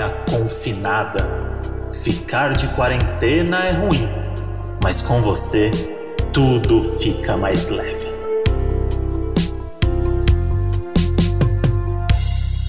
casinha confinada. Ficar de quarentena é ruim, mas com você tudo fica mais leve.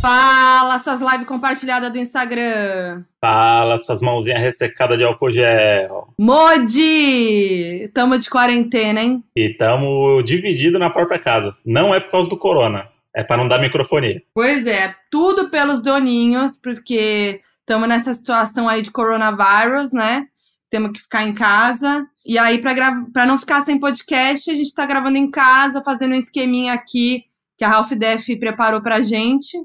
Fala, suas lives compartilhadas do Instagram. Fala, suas mãozinhas ressecadas de álcool gel. Modi! Tamo de quarentena, hein? E tamo dividido na própria casa. Não é por causa do corona, é para não dar microfonia. Pois é, tudo pelos doninhos, porque estamos nessa situação aí de coronavírus, né? Temos que ficar em casa. E aí, para não ficar sem podcast, a gente tá gravando em casa, fazendo um esqueminha aqui que a Ralph Def preparou pra gente.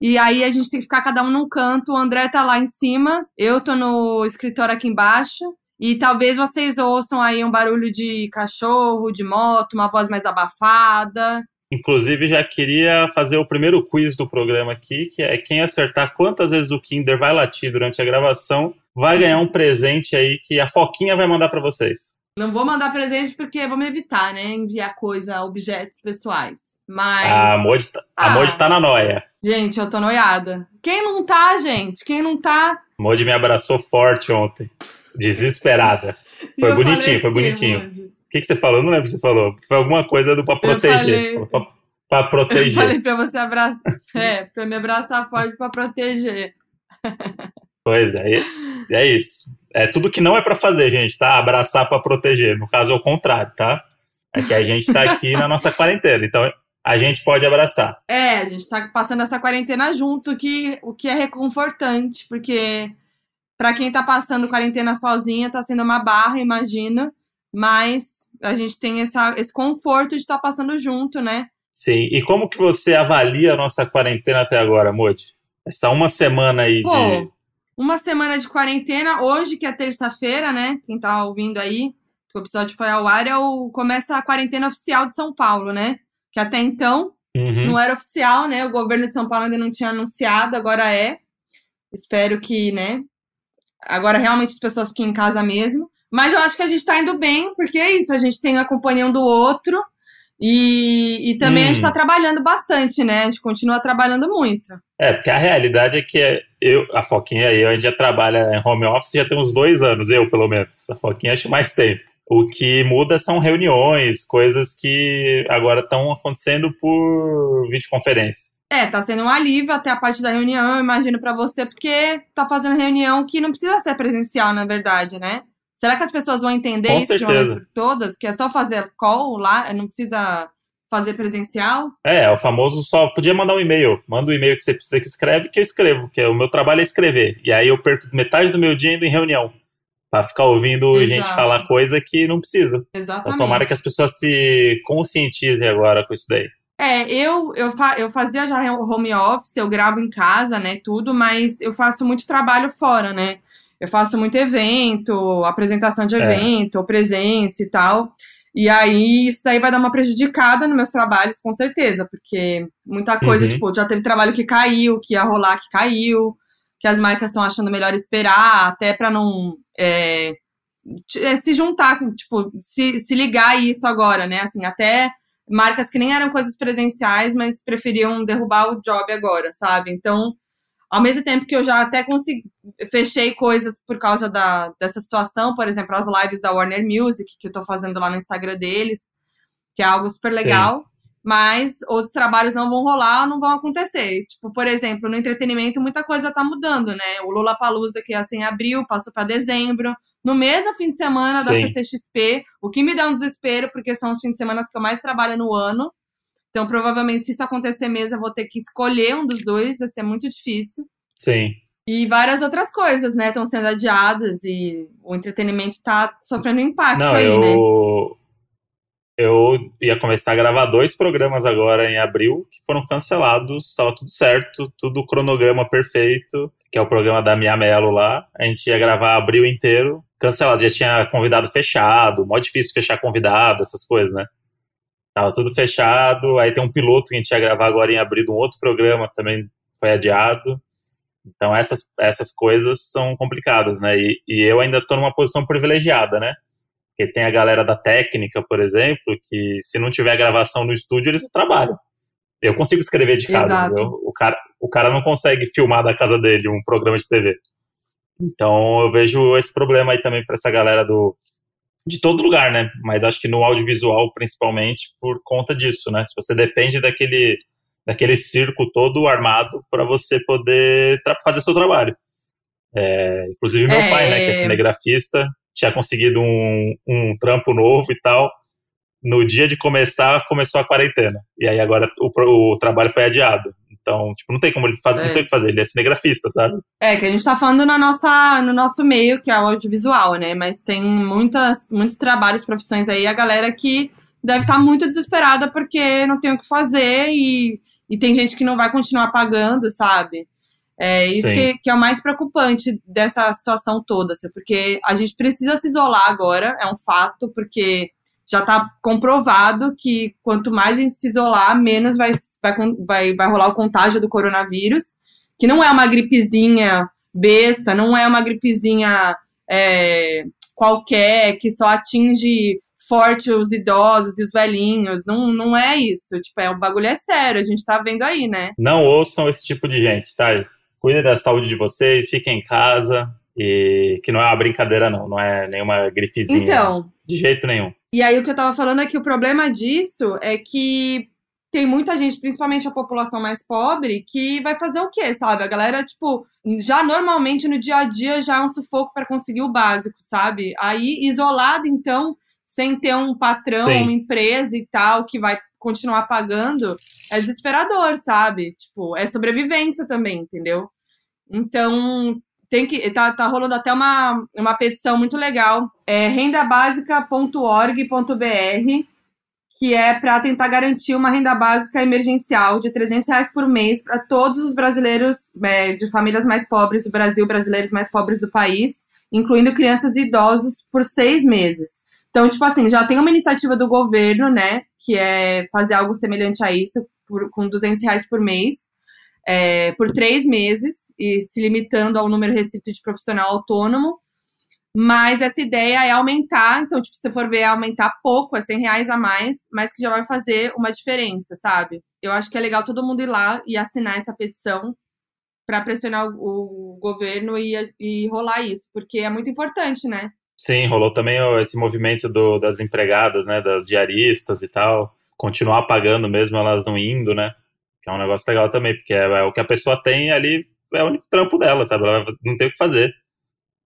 E aí a gente tem que ficar cada um num canto. O André tá lá em cima, eu tô no escritório aqui embaixo. E talvez vocês ouçam aí um barulho de cachorro, de moto, uma voz mais abafada. Inclusive, já queria fazer o primeiro quiz do programa aqui, que é quem acertar quantas vezes o Kinder vai latir durante a gravação, vai ganhar um presente aí que a Foquinha vai mandar para vocês. Não vou mandar presente porque vamos evitar, né? Enviar coisa, objetos pessoais. Mas. A Modi tá, ah, tá na noia. Gente, eu tô noiada. Quem não tá, gente? Quem não tá? Modi me abraçou forte ontem. Desesperada. Foi bonitinho, foi bonitinho. Que, que você falou? Eu não lembro o que você falou. Foi alguma coisa do pra proteger. Eu falei... pra, pra, proteger. Eu falei pra você abraçar. É, pra me abraçar forte pra proteger. Pois é, é isso. É tudo que não é para fazer, gente, tá? Abraçar para proteger. No caso, é o contrário, tá? É que a gente tá aqui na nossa quarentena. Então, a gente pode abraçar. É, a gente está passando essa quarentena junto, que, o que é reconfortante, porque para quem está passando quarentena sozinha, está sendo uma barra, imagina, mas a gente tem essa, esse conforto de estar passando junto, né? Sim, e como que você avalia a nossa quarentena até agora, Modi? Essa uma semana aí Pô, de... uma semana de quarentena, hoje que é terça-feira, né? Quem tá ouvindo aí, que o episódio foi ao ar, é o, começa a quarentena oficial de São Paulo, né? que até então uhum. não era oficial, né? O governo de São Paulo ainda não tinha anunciado, agora é. Espero que, né? Agora realmente as pessoas fiquem em casa mesmo. Mas eu acho que a gente tá indo bem, porque é isso, a gente tem a companhia um do outro. E, e também hum. a gente está hum. trabalhando bastante, né? A gente continua trabalhando muito. É, porque a realidade é que eu, a Foquinha e eu, a gente já trabalha em home office já tem uns dois anos, eu pelo menos. A Foquinha acho mais tempo. O que muda são reuniões, coisas que agora estão acontecendo por videoconferência. É, tá sendo um alívio até a parte da reunião, eu imagino para você, porque tá fazendo reunião que não precisa ser presencial, na verdade, né? Será que as pessoas vão entender Com isso certeza. de uma vez por todas? Que é só fazer call lá, não precisa fazer presencial? É, o famoso só podia mandar um e-mail. Manda o um e-mail que você precisa que escreve, que eu escrevo, que o meu trabalho é escrever. E aí eu perco metade do meu dia indo em reunião para ficar ouvindo Exato. gente falar coisa que não precisa. Exatamente. Então, tomara que as pessoas se conscientizem agora com isso daí. É, eu, eu, fa eu fazia já home office, eu gravo em casa, né, tudo, mas eu faço muito trabalho fora, né? Eu faço muito evento, apresentação de é. evento, é. presença e tal. E aí, isso daí vai dar uma prejudicada nos meus trabalhos, com certeza, porque muita coisa, uhum. tipo, já teve trabalho que caiu, que ia rolar que caiu que as marcas estão achando melhor esperar, até para não é, é, se juntar, tipo, se, se ligar a isso agora, né? Assim, até marcas que nem eram coisas presenciais, mas preferiam derrubar o job agora, sabe? Então, ao mesmo tempo que eu já até consegui, fechei coisas por causa da, dessa situação, por exemplo, as lives da Warner Music, que eu tô fazendo lá no Instagram deles, que é algo super legal. Sim mas outros trabalhos não vão rolar, não vão acontecer. Tipo, por exemplo, no entretenimento muita coisa tá mudando, né? O Lula Palusa que ia ser em abril, passou para dezembro. No mesmo fim de semana da Sim. CCXP, o que me dá um desespero, porque são os fins de semana que eu mais trabalho no ano. Então, provavelmente, se isso acontecer mesmo, eu vou ter que escolher um dos dois, vai ser muito difícil. Sim. E várias outras coisas, né, estão sendo adiadas e o entretenimento tá sofrendo impacto Não, aí, eu... né? eu ia começar a gravar dois programas agora em abril, que foram cancelados, estava tudo certo, tudo cronograma perfeito, que é o programa da Mia Mello lá. A gente ia gravar abril inteiro, cancelado. Já tinha convidado fechado, mó difícil fechar convidado, essas coisas, né? Tava tudo fechado. Aí tem um piloto que a gente ia gravar agora em abril de um outro programa, também foi adiado. Então essas, essas coisas são complicadas, né? E, e eu ainda estou numa posição privilegiada, né? Porque tem a galera da técnica, por exemplo, que se não tiver gravação no estúdio, eles não trabalham. Eu consigo escrever de casa. O, cara, o o cara não consegue filmar da casa dele um programa de TV. Então eu vejo esse problema aí também para essa galera do de todo lugar, né? Mas acho que no audiovisual principalmente por conta disso, né? Se você depende daquele daquele circo todo armado para você poder fazer seu trabalho. É, inclusive meu é... pai, né, que é cinegrafista, tinha conseguido um, um trampo novo e tal. No dia de começar, começou a quarentena. E aí agora o, o trabalho foi adiado. Então, tipo, não tem como ele fazer, é. não tem o que fazer, ele é cinegrafista, sabe? É, que a gente tá falando na nossa, no nosso meio, que é o audiovisual, né? Mas tem muitas, muitos trabalhos, profissões aí, a galera que deve estar tá muito desesperada porque não tem o que fazer e, e tem gente que não vai continuar pagando, sabe? É isso que, que, é o mais preocupante dessa situação toda, assim, porque a gente precisa se isolar agora, é um fato, porque já está comprovado que quanto mais a gente se isolar, menos vai, vai, vai, vai rolar o contágio do coronavírus, que não é uma gripezinha besta, não é uma gripezinha é, qualquer que só atinge forte os idosos e os velhinhos. Não, não é isso. Tipo, é, o bagulho é sério, a gente tá vendo aí, né? Não ouçam esse tipo de gente, tá? Cuidem da saúde de vocês, fiquem em casa. E que não é uma brincadeira, não. Não é nenhuma gripezinha. Então. De jeito nenhum. E aí o que eu tava falando é que o problema disso é que tem muita gente, principalmente a população mais pobre, que vai fazer o quê, sabe? A galera, tipo, já normalmente no dia a dia já é um sufoco para conseguir o básico, sabe? Aí, isolado, então, sem ter um patrão, Sim. uma empresa e tal, que vai continuar pagando, é desesperador, sabe? Tipo, é sobrevivência também, entendeu? Então, tem que tá, tá rolando até uma, uma petição muito legal, é rendabásica.org.br, que é para tentar garantir uma renda básica emergencial de 300 reais por mês para todos os brasileiros é, de famílias mais pobres do Brasil, brasileiros mais pobres do país, incluindo crianças e idosos, por seis meses. Então, tipo assim, já tem uma iniciativa do governo, né, que é fazer algo semelhante a isso, por, com 200 reais por mês, é, por três meses, e se limitando ao número restrito de profissional autônomo. Mas essa ideia é aumentar, então, tipo, se for ver, é aumentar pouco, é 100 reais a mais, mas que já vai fazer uma diferença, sabe? Eu acho que é legal todo mundo ir lá e assinar essa petição para pressionar o, o governo e, e rolar isso, porque é muito importante, né? Sim, rolou também esse movimento do, das empregadas, né, das diaristas e tal, continuar pagando mesmo elas não indo, né? Que é um negócio legal também, porque é, é o que a pessoa tem ali é o único trampo dela, sabe? Ela não tem o que fazer.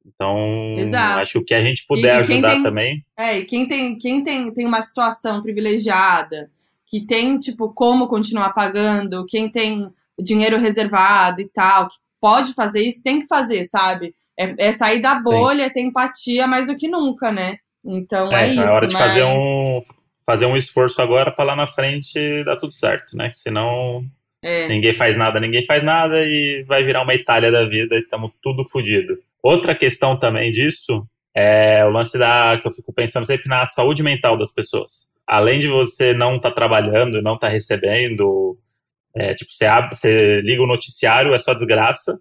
Então, Exato. acho que o que a gente puder ajudar tem, também. É, e quem tem, quem tem, tem uma situação privilegiada, que tem, tipo, como continuar pagando, quem tem dinheiro reservado e tal, que pode fazer isso, tem que fazer, sabe? É, é sair da bolha, Sim. ter empatia mais do que nunca, né? Então é, é isso. É hora de mas... fazer, um, fazer um esforço agora para lá na frente dar tudo certo, né? Senão é. Ninguém faz nada, ninguém faz nada e vai virar uma Itália da vida e estamos tudo fodido. Outra questão também disso é o lance da que eu fico pensando sempre na saúde mental das pessoas. Além de você não estar tá trabalhando, não estar tá recebendo, é, tipo, você, abre, você liga o noticiário, é só desgraça,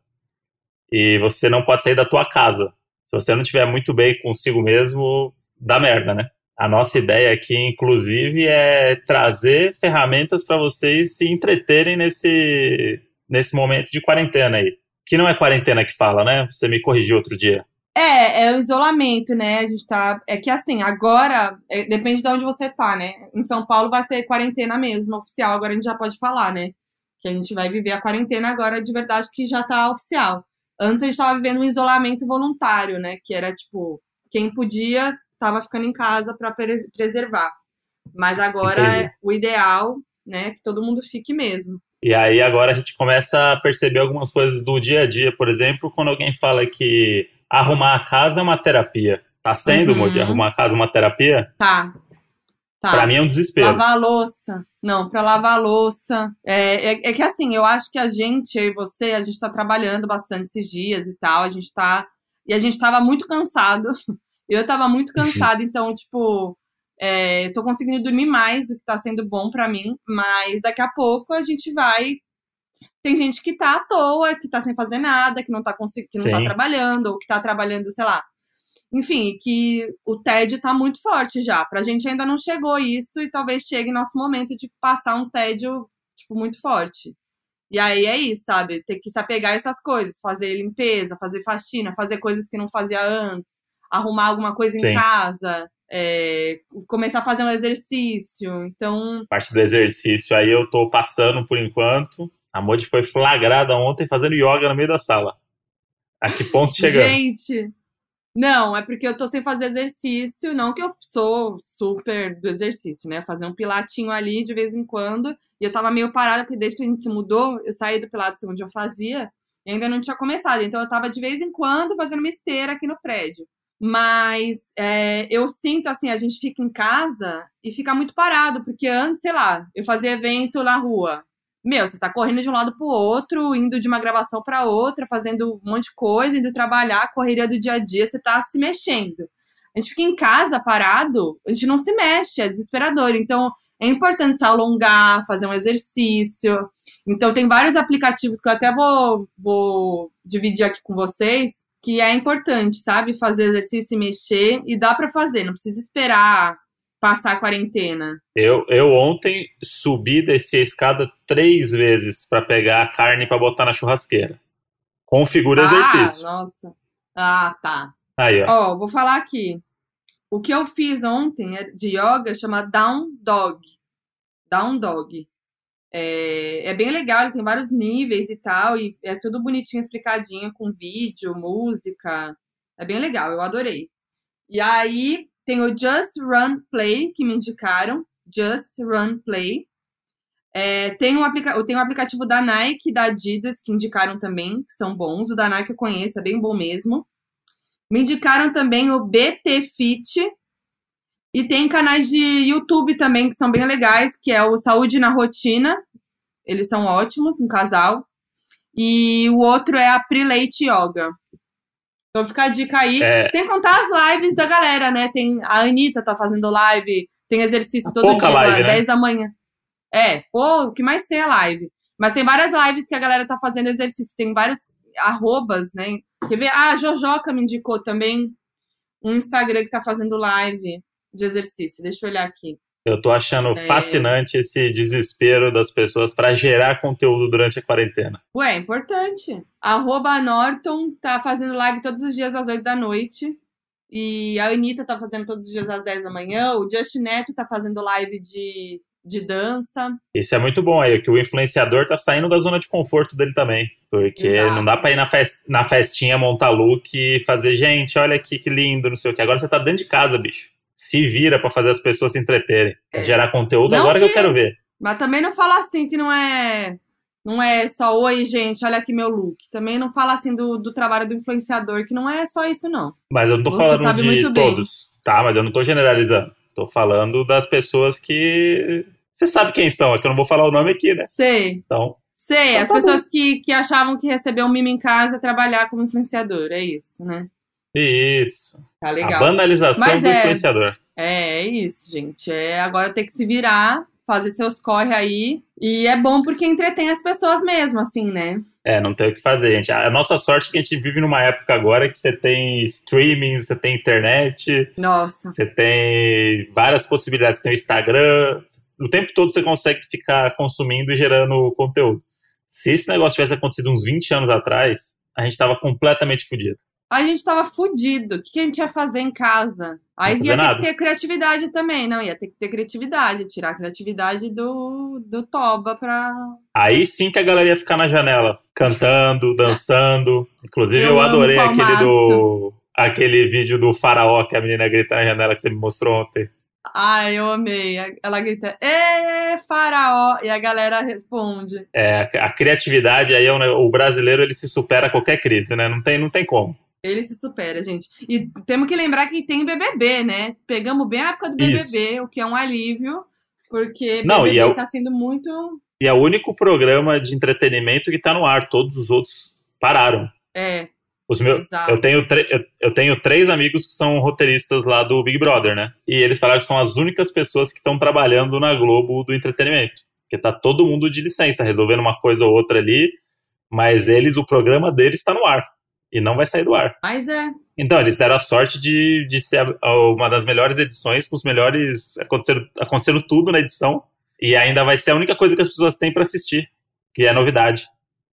e você não pode sair da tua casa. Se você não estiver muito bem consigo mesmo, dá merda, né? A nossa ideia aqui, inclusive, é trazer ferramentas para vocês se entreterem nesse, nesse momento de quarentena aí. Que não é quarentena que fala, né? Você me corrigiu outro dia. É, é o isolamento, né? A gente tá. É que assim, agora, é, depende de onde você tá, né? Em São Paulo vai ser quarentena mesmo, oficial, agora a gente já pode falar, né? Que a gente vai viver a quarentena agora de verdade que já tá oficial. Antes a gente tava vivendo um isolamento voluntário, né? Que era tipo, quem podia estava ficando em casa para preservar. Mas agora é o ideal, né, que todo mundo fique mesmo. E aí agora a gente começa a perceber algumas coisas do dia a dia, por exemplo, quando alguém fala que arrumar a casa é uma terapia. Tá sendo, uhum. arrumar a casa uma terapia? Tá. Tá. Pra mim é um desespero. Lavar a louça. Não, pra lavar a louça. É, é, é, que assim, eu acho que a gente, eu e você, a gente tá trabalhando bastante esses dias e tal. A gente tá. E a gente tava muito cansado. Eu tava muito uhum. cansada, então, tipo, é, tô conseguindo dormir mais, o que tá sendo bom para mim, mas daqui a pouco a gente vai. Tem gente que tá à toa, que tá sem fazer nada, que não tá conseguindo, que não tá Sim. tá trabalhando, ou que tá trabalhando, sei lá. Enfim, que o TED tá muito forte já. Pra gente ainda não chegou isso e talvez chegue nosso momento de passar um tédio, tipo, muito forte. E aí é isso, sabe? Ter que se apegar a essas coisas, fazer limpeza, fazer faxina, fazer coisas que não fazia antes, arrumar alguma coisa Sim. em casa, é, começar a fazer um exercício. Então, Parte do exercício aí eu tô passando por enquanto. A Modi foi flagrada ontem fazendo yoga no meio da sala. A que ponto chegamos? gente, não, é porque eu tô sem fazer exercício, não que eu sou super do exercício, né? Fazer um pilatinho ali de vez em quando. E eu tava meio parada, porque desde que a gente se mudou, eu saí do pilates onde eu fazia e ainda não tinha começado. Então eu tava de vez em quando fazendo uma esteira aqui no prédio. Mas é, eu sinto assim, a gente fica em casa e fica muito parado, porque antes, sei lá, eu fazia evento na rua. Meu, você tá correndo de um lado pro outro, indo de uma gravação para outra, fazendo um monte de coisa, indo trabalhar, correria do dia a dia, você tá se mexendo. A gente fica em casa parado, a gente não se mexe, é desesperador. Então, é importante se alongar, fazer um exercício. Então, tem vários aplicativos que eu até vou, vou dividir aqui com vocês, que é importante, sabe? Fazer exercício e mexer, e dá para fazer, não precisa esperar passar a quarentena. Eu, eu ontem subi e desci a escada três vezes para pegar a carne para botar na churrasqueira. Configura exercício. Ah, nossa. Ah, tá. Aí, ó. Ó, vou falar aqui. O que eu fiz ontem é de yoga chama Down Dog. Down Dog. É, é bem legal, ele tem vários níveis e tal, e é tudo bonitinho, explicadinho, com vídeo, música. É bem legal, eu adorei. E aí tem o Just Run Play, que me indicaram. Just Run Play. É, tem, um aplica tem um aplicativo da Nike e da Adidas, que indicaram também, que são bons. O da Nike eu conheço, é bem bom mesmo. Me indicaram também o BT Fit. E tem canais de YouTube também que são bem legais, que é o Saúde na Rotina. Eles são ótimos, um casal. E o outro é a Prelate Yoga. Então fica a dica aí. É. Sem contar as lives da galera, né? Tem a Anitta tá fazendo live, tem exercício todo Pouca dia, live, né? 10 da manhã. É, pô, o que mais tem é live. Mas tem várias lives que a galera tá fazendo exercício. Tem vários arrobas, né? Quer ver? Ah, a Jojoca me indicou também um Instagram que tá fazendo live de exercício. Deixa eu olhar aqui. Eu tô achando É. fascinante esse desespero das pessoas para gerar conteúdo durante a quarentena. Ué, é importante. Arroba Norton tá fazendo live todos os dias às 8 da noite. E a Anitta tá fazendo todos os dias às 10 da manhã. O Justin Neto tá fazendo live de, de dança. Isso é muito bom aí, que o influenciador tá saindo da zona de conforto dele também. Porque Exato. não dá pra ir na, fes- na festinha, montar look e fazer, gente, olha aqui que lindo, não sei o que. Agora você tá dentro de casa, bicho. Se vira pra fazer as pessoas se entreterem. É. Gerar conteúdo Não agora que... que- eu quero ver. Mas também não fala assim que não é. Não é só, oi, gente, olha aqui meu look. Também não fala assim do, do trabalho do influenciador, que não é só isso, não. Mas eu não tô Você falando de muito bem. todos. Tá, mas eu não tô generalizando. Tô falando das pessoas que. Você sabe quem são, é que eu não vou falar o nome aqui, né? Sei, Então, sei. Então As tá pessoas que, que achavam que receber um mimo em casa é trabalhar como influenciador. É isso, né? Isso. Tá A legal. banalização Mas do é. influenciador. É, é isso, gente. É agora ter que se virar, fazer seus corre aí. E é bom porque entretém as pessoas mesmo, assim, né? É, não tem o que fazer, gente. A nossa sorte é que a gente vive numa época agora que você tem streaming, você tem internet, Nossa. você tem várias possibilidades. Você tem o Instagram. O tempo todo você consegue ficar consumindo e gerando conteúdo. Se esse negócio tivesse acontecido uns 20 anos atrás, a gente tava completamente fudido. A gente tava fudido. O que, que a gente ia fazer em casa? Aí ia ter nada. que ter criatividade também. Não, ia ter que ter criatividade. Tirar a criatividade do, do Toba pra. Aí sim que a galera ia ficar na janela, cantando, dançando. Inclusive, eu, Eu adorei aquele do. Aquele vídeo do faraó que a menina grita na janela que você me mostrou ontem. Ai, eu amei. Ela grita, Ê, faraó! E a galera responde. É, a, criatividade aí é o brasileiro ele se supera a qualquer crise, né? Não tem, não tem como. Ele se supera, gente. E temos que lembrar que tem BBB, né? Pegamos bem a época do Isso. BBB, o que é um alívio, porque Não, BBB é o- tá sendo muito. E é o único programa de entretenimento que tá no ar. Todos os outros pararam. É, Os meus, exato. eu tenho, tre- eu, eu tenho três amigos que são roteiristas lá do Big Brother, né? E eles falaram que são as únicas pessoas que estão trabalhando na Globo do entretenimento. Porque tá todo mundo de licença, resolvendo uma coisa ou outra ali, mas eles, o programa deles está no ar. E não vai sair do ar. Mas é. Então, eles deram a sorte de, de ser uma das melhores edições, com os melhores. Acontecendo, acontecendo tudo na edição. E ainda vai ser a única coisa que as pessoas têm para assistir. que é novidade.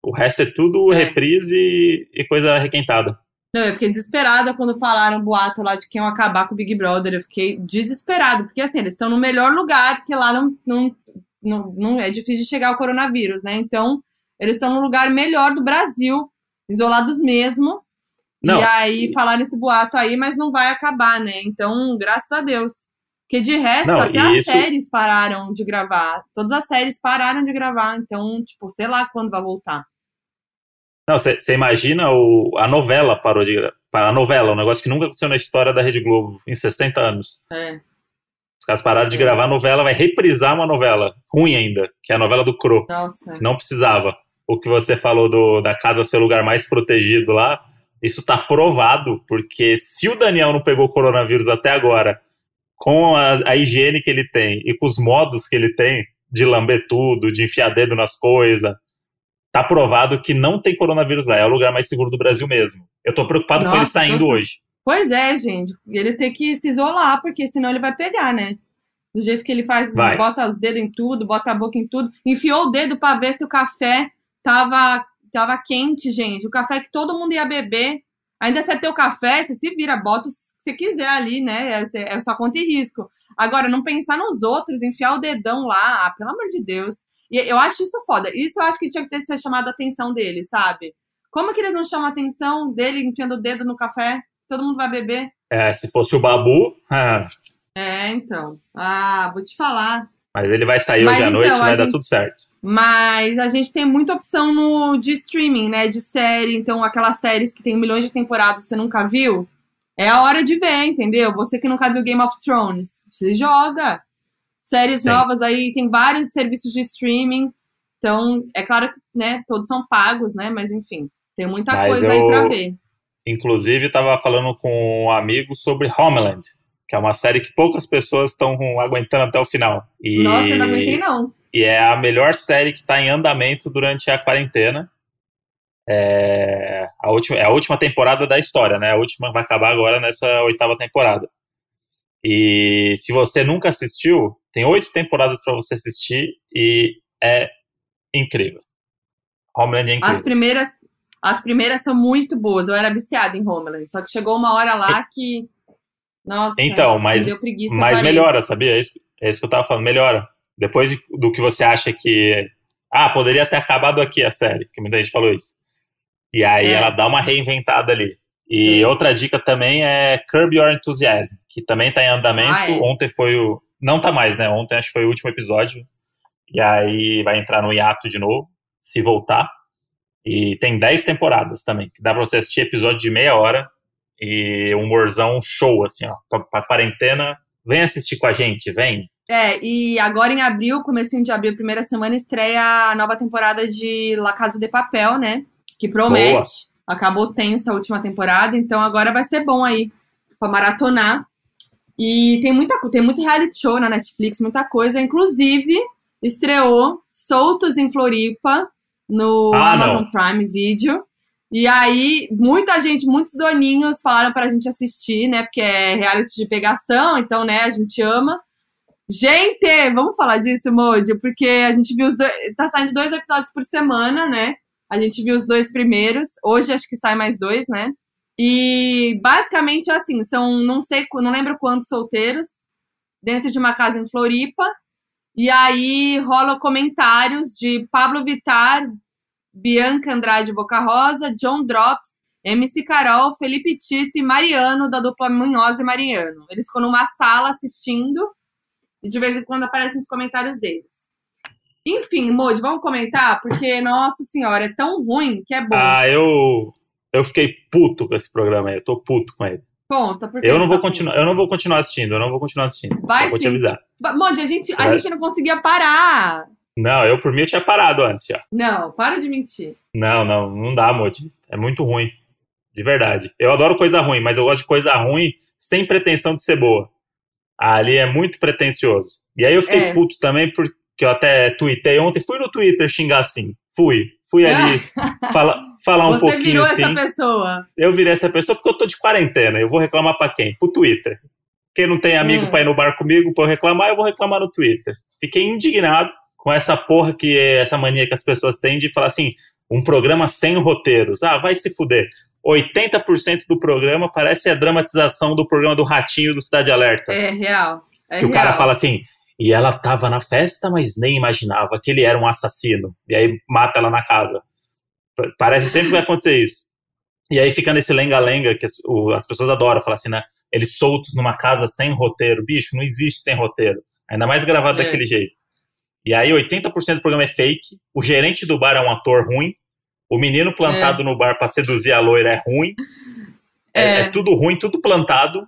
O resto é tudo É. reprise e, e coisa requentada. Não, eu fiquei desesperada quando falaram o boato lá de que iam acabar com o Big Brother. Eu fiquei desesperado, porque assim, eles estão no melhor lugar, porque lá não, não, não, não é difícil de chegar o coronavírus, né? Então, eles estão no lugar melhor do Brasil, isolados mesmo. Não. E aí falaram esse boato aí, mas não vai acabar, né? Então, graças a Deus. Porque de resto, Não, até e as isso- séries pararam de gravar. Todas as séries pararam de gravar. Então, tipo, sei lá quando vai voltar. Não, você imagina o, a novela parou de gra- A novela, um negócio que nunca aconteceu na história da Rede Globo em 60 anos. É. Os caras pararam de É. gravar a novela, vai reprisar uma novela ruim ainda, que é a novela do Cro, Nossa. não precisava. O que você falou do, da casa ser o lugar mais protegido lá, isso tá provado, porque se o Daniel não pegou coronavírus até agora, com a, a higiene que ele tem e com os modos que ele tem de lamber tudo, de enfiar dedo nas coisas, tá provado que não tem coronavírus lá, é o lugar mais seguro do Brasil mesmo. Eu tô preocupado com ele Nossa, saindo tô- hoje. Pois é, gente. Ele tem que se isolar, porque senão ele vai pegar, né? Do jeito que ele faz, Vai. bota os dedos em tudo, bota a boca em tudo. Enfiou o dedo pra ver se o café tava, tava quente, gente. O café que todo mundo ia beber. Ainda você ter o café, você se vira, bota o que você quiser ali, né? É, é só conta e risco. Agora, não pensar nos outros, enfiar o dedão lá, ah, pelo amor de Deus. E eu acho isso foda. Isso eu acho que tinha que ter ser chamado a atenção dele, sabe? Como que eles não chamam a atenção dele enfiando o dedo no café? Todo mundo vai beber? É, se fosse o Babu, ah, É, então. Ah, vou te falar. mas ele vai sair Mas hoje à então, noite, vai dar gente- tudo certo. Mas a gente tem muita opção no, de streaming, né? De série. Então, aquelas séries que tem milhões de temporadas que você nunca viu, é a hora de ver, entendeu? Você que nunca viu Game of Thrones, se joga. Séries Sim. novas aí, tem vários serviços de streaming. Então, é claro que, né, todos são pagos, né? Mas enfim, tem muita Mas coisa aí eu- pra ver. Inclusive, estava falando com um amigo sobre Homeland, que é uma série que poucas pessoas estão aguentando até o final. E, Nossa, eu não aguentei, não. E é a melhor série que está em andamento durante a quarentena. É a, última, é a última temporada da história, né? A última vai acabar agora nessa oitava temporada. E se você nunca assistiu, tem oito temporadas para você assistir e é incrível. Homeland é incrível. As primeiras, as primeiras são muito boas. Eu era viciada em Homeland. Só que chegou uma hora lá que. Nossa, Então, mas- me deu preguiça. Mas melhora, sabia? É isso, é isso que eu tava falando, melhora. Depois de- do que você acha que. Ah, poderia ter acabado aqui a série, que muita gente falou isso. E aí É. ela dá uma reinventada ali. E Sim. outra dica também é Curb Your Enthusiasm, que também tá em andamento. Ah, é? Ontem foi o. Não tá mais, né? Ontem acho que foi o último episódio. E aí vai entrar no hiato de novo, se voltar. E tem 10 temporadas também, que dá pra você assistir episódio de meia hora. E um humorzão show, assim, ó. Pra, pra quarentena, vem assistir com a gente, vem. É, e agora em abril, comecinho de abril, primeira semana, estreia a nova temporada de La Casa de Papel, né? Que promete. Boa. Acabou tenso a última temporada, então agora vai ser bom aí pra maratonar. E tem muita tem muito reality show na Netflix, muita coisa. Inclusive, estreou Soltos em Floripa no Ah, Amazon não. Prime Video. E aí, muita gente, muitos doninhos falaram pra gente assistir, né? Porque é reality de pegação, então, né, a gente ama. Gente, vamos falar disso, Moody, porque a gente viu os dois. Tá saindo dois episódios por semana, né? A gente viu os dois primeiros. Hoje acho que sai mais dois, né? E basicamente assim, são não sei, não lembro quantos solteiros dentro de uma casa em Floripa. E aí rolam comentários de Pablo Vittar, Bianca Andrade Boca Rosa, John Drops, MC Carol, Felipe Tito e Mariano, da dupla Munhoz e Mariano. Eles ficam numa sala assistindo e de vez em quando aparecem os comentários deles. Enfim, Moody, vamos comentar? Porque, nossa senhora, é tão ruim que é bom. Ah, eu. Eu fiquei puto com esse programa aí. Eu tô puto com ele. Conta, porque Eu não vou tá continuar, eu não vou continuar assistindo, eu não vou continuar assistindo. Vai eu vou sim. te avisar. a gente, a Vai. gente não conseguia parar. Não, eu por mim eu tinha parado antes já. Não, para de mentir. Não, não, não dá, Modi. É muito ruim. De verdade. Eu adoro coisa ruim, mas eu gosto de coisa ruim sem pretensão de ser boa. Ali é muito pretencioso. E aí eu fiquei É. puto também, porque eu até tuitei ontem. Fui no Twitter xingar assim. Fui. Fui ali fala, falar um Você pouquinho virou assim. essa pessoa. Eu virei essa pessoa porque eu tô de quarentena. Eu vou reclamar pra quem? Pro Twitter. Quem não tem amigo Hum. pra ir no bar comigo pra eu reclamar, eu vou reclamar no Twitter. Fiquei indignado com essa porra que é essa mania que as pessoas têm de falar assim, um programa sem roteiros. Ah, vai se fuder. 80% do programa parece a dramatização do programa do Ratinho do Cidade Alerta. É real. É que real. o cara fala assim, e ela tava na festa, mas nem imaginava que ele era um assassino. E aí mata ela na casa. Parece sempre que vai acontecer isso. E aí fica nesse lenga-lenga que as, o, as, pessoas adoram, falar assim, né? Eles soltos numa casa sem roteiro. Bicho, não existe sem roteiro. Ainda mais gravado é. daquele jeito. E aí 80% do programa é fake. O gerente do bar é um ator ruim. O menino plantado é. no bar para seduzir a loira é ruim. É. é. é, tudo ruim, tudo plantado.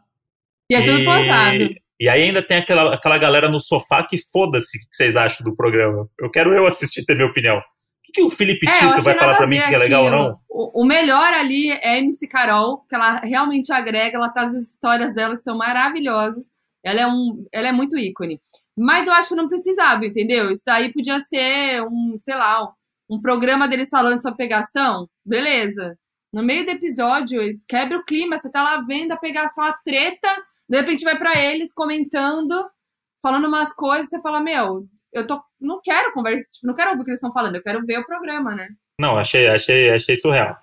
E é tudo plantado. E aí ainda tem aquela, aquela galera no sofá que foda-se o que vocês acham do programa. Eu quero eu assistir ter minha opinião. O que, que o Felipe é, Tito vai falar pra mim que é legal ou não? O, o, melhor ali é a MC Carol, que ela realmente agrega, ela traz as histórias dela que são maravilhosas. Ela é, um, ela é muito ícone. Mas eu acho que não precisava, entendeu? Isso daí podia ser um, sei lá, um programa deles falando sobre pegação. Beleza. No meio do episódio, quebra o clima, você tá lá vendo a pegação, a treta, de repente vai para eles comentando, falando umas coisas, você fala, meu, eu tô, não quero conversar, tipo, não quero ouvir o que eles estão falando, eu quero ver o programa, né? Não, achei, achei, achei surreal.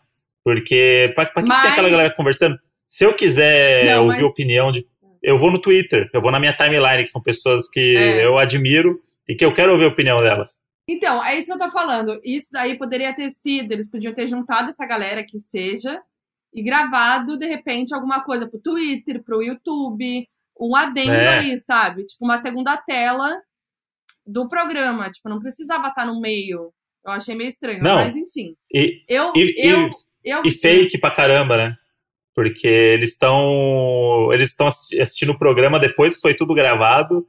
Porque, pra, pra que mas... tem aquela galera conversando? Se eu quiser não, ouvir mas... opinião de. Eu vou no Twitter, eu vou na minha timeline, que são pessoas que é. eu admiro e que eu quero ouvir a opinião delas. Então, é isso que eu tô falando. Isso daí poderia ter sido, eles podiam ter juntado essa galera que seja, e gravado, de repente, alguma coisa pro Twitter, pro YouTube, um adendo é. ali, sabe? Tipo, uma segunda tela do programa. Tipo, não precisava estar no meio. Eu achei meio estranho, não. mas enfim. E, eu, e, eu, e, eu, e fake pra caramba, né? Porque eles estão eles estão assistindo o programa depois que foi tudo gravado.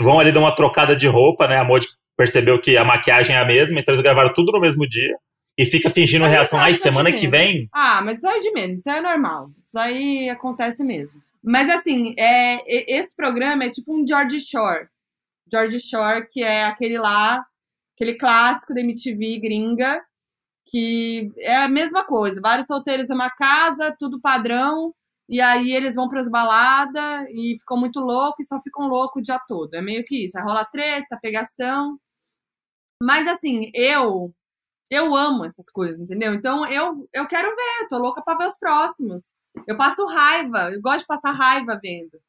Vão ali dar uma trocada de roupa, né? A Modi percebeu que a maquiagem é a mesma, então eles gravaram tudo no mesmo dia e fica fingindo mas reação. Ai, semana que vem. Ah, mas isso é de menos, isso é normal. Isso aí acontece mesmo. Mas assim, é, esse programa é tipo um George Shore. George Shore, que é aquele lá, aquele clássico da MTV gringa, que é a mesma coisa. Vários solteiros em uma casa, tudo padrão, e aí eles vão para as baladas e ficam muito loucos e só ficam loucos o dia todo. É meio que isso. Aí rola treta, pegação. Mas assim, eu eu amo essas coisas, entendeu? Então eu, eu quero ver, eu tô louca pra ver os próximos. Eu passo raiva, eu gosto de passar raiva vendo.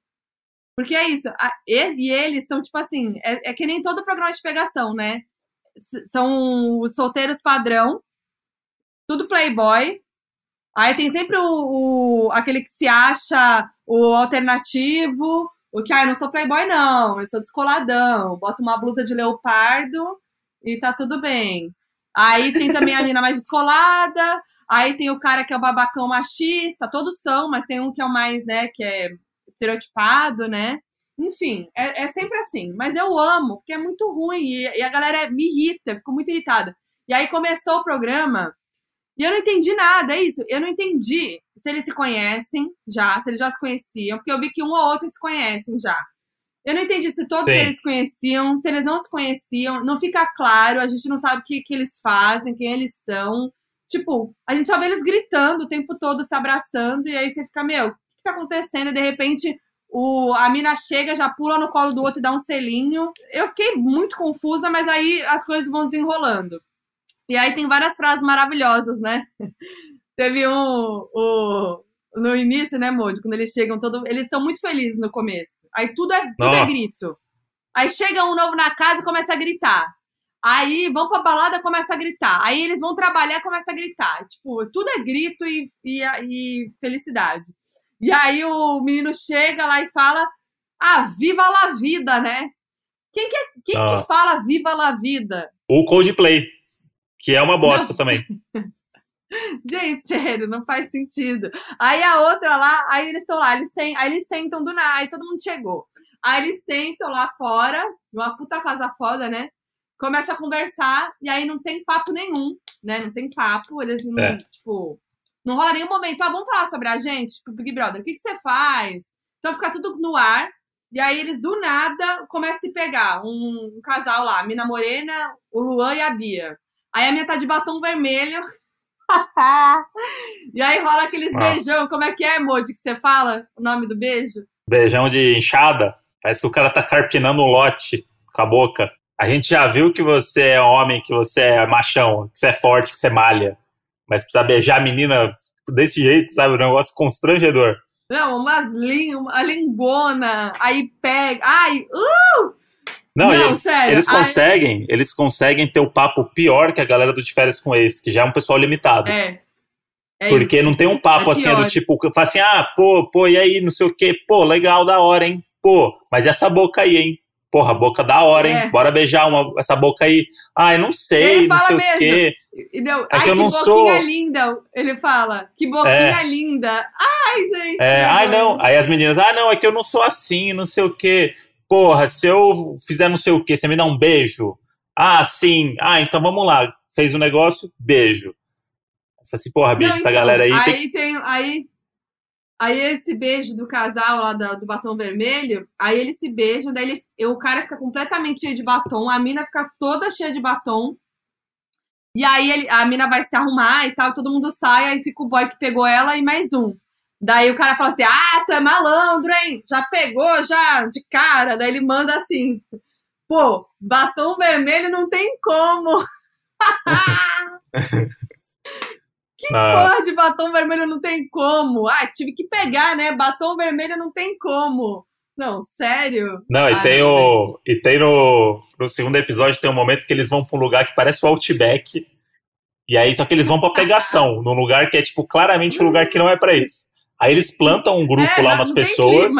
Porque é isso, a, e, e, eles são tipo assim, é, é, que nem todo programa de pegação, né? S são os solteiros padrão, tudo playboy. Aí tem sempre o, o, aquele que se acha o alternativo, o que, ah, eu não sou playboy não, eu sou descoladão, bota uma blusa de leopardo e tá tudo bem. Aí tem também a mina mais descolada. Aí tem o cara que é o babacão machista. Todos são, mas tem um que é o mais, né, que é estereotipado, né? Enfim, é, é sempre assim. Mas eu amo, porque é muito ruim. E, e a galera me irrita, fico muito irritada. E aí começou o programa e eu não entendi nada, é isso. Eu não entendi se eles se conhecem já, se eles já se conheciam, porque eu vi que um ou outro se conhecem já. Eu não entendi se todos Sim. eles conheciam, se eles não se conheciam. Não fica claro, a gente não sabe o que, que eles fazem, quem eles são. Tipo, a gente só vê eles gritando o tempo todo, se abraçando, e aí você fica, meu, o que tá acontecendo? E de repente o, a mina chega, já pula no colo do outro e dá um selinho. Eu fiquei muito confusa, mas aí as coisas vão desenrolando. E aí tem várias frases maravilhosas, né? Teve um. O, no início, né, Moody? Quando eles chegam, todo, eles estão muito felizes no começo. Aí tudo é, tudo é grito. Aí chega um novo na casa e começa a gritar. Aí vão pra balada começa a gritar. Aí eles vão trabalhar começa a gritar. Tipo, tudo é grito e, e, e felicidade. E aí o menino chega lá e fala: Ah, viva la vida, né? Quem, que, é, quem que fala viva la vida? O Coldplay, que é uma bosta também. Gente, sério, não faz sentido. Aí a outra lá, aí eles estão lá, eles sen aí eles sentam do nada, aí todo mundo chegou. Aí eles sentam lá fora, numa puta casa foda, né? Começa a conversar, e aí não tem papo nenhum, né? Não tem papo, eles não, é. tipo, não rola nenhum momento. Ah, vamos falar sobre a gente, tipo, Big Brother, o que, que você faz? Então fica tudo no ar, e aí eles do nada começam a se pegar. Um, um casal lá, a Mina Morena, o Luan e a Bia. Aí a minha tá de batom vermelho. e aí rola aqueles Nossa. beijão. Como é que é, Modi, que você fala o nome do beijo? Beijão de enxada. Parece que o cara tá carpinando um lote com a boca. a gente já viu que você é homem, que você é machão, que você é forte, que você malha. Mas precisa beijar a menina desse jeito, sabe? Um negócio constrangedor. Não, umas línguas, uma lingona, aí pega. Ai, uh! Não, Não eles, sério, eles conseguem, eles conseguem ter o papo pior que a galera do de férias com ex, que já é um pessoal limitado. É. É Porque isso. não tem um papo é assim, do tipo, fala assim, ah, pô, pô, e aí, não sei o quê, pô, legal, da hora, hein? Pô, mas e essa boca aí, hein? Porra, boca da hora, hein? É. Bora beijar uma, essa boca aí. Ai, não sei, ele não sei mesmo. o quê. Não, é ai, que eu não sou. linda, ele fala. Que boquinha é. linda. Ai, gente. É, ai, não. Aí as meninas, ah, não, é que eu não sou assim, não sei o quê. Porra, se eu fizer não sei o quê, você me dá um beijo? Ah, sim. Ah, então vamos lá. Fez o um negócio, beijo. Você assim, porra, bicho, não, essa então, galera aí. Aí tem... tem. aí, aí esse beijo do casal lá do, do batom vermelho, aí eles se beijam, daí ele, o cara fica completamente cheio de batom, a mina fica toda cheia de batom. E aí ele, a mina vai se arrumar e tal, todo mundo sai, aí fica o boy que pegou ela e mais um. Daí o cara fala assim: Ah, tu é malandro, hein? Já pegou, já, de cara. Daí ele manda assim: Pô, batom vermelho não tem como. Que ah. porra de batom vermelho não tem como? Ah, tive que pegar, né? Batom vermelho não tem como. Não, sério? Não, e ah, tem o. E tem no, no segundo episódio tem um momento que eles vão pra um lugar que parece o Outback. E aí, só que eles vão pra pegação, num lugar que é, tipo, claramente um lugar que não é para isso. Aí eles plantam um grupo é, lá, umas pessoas.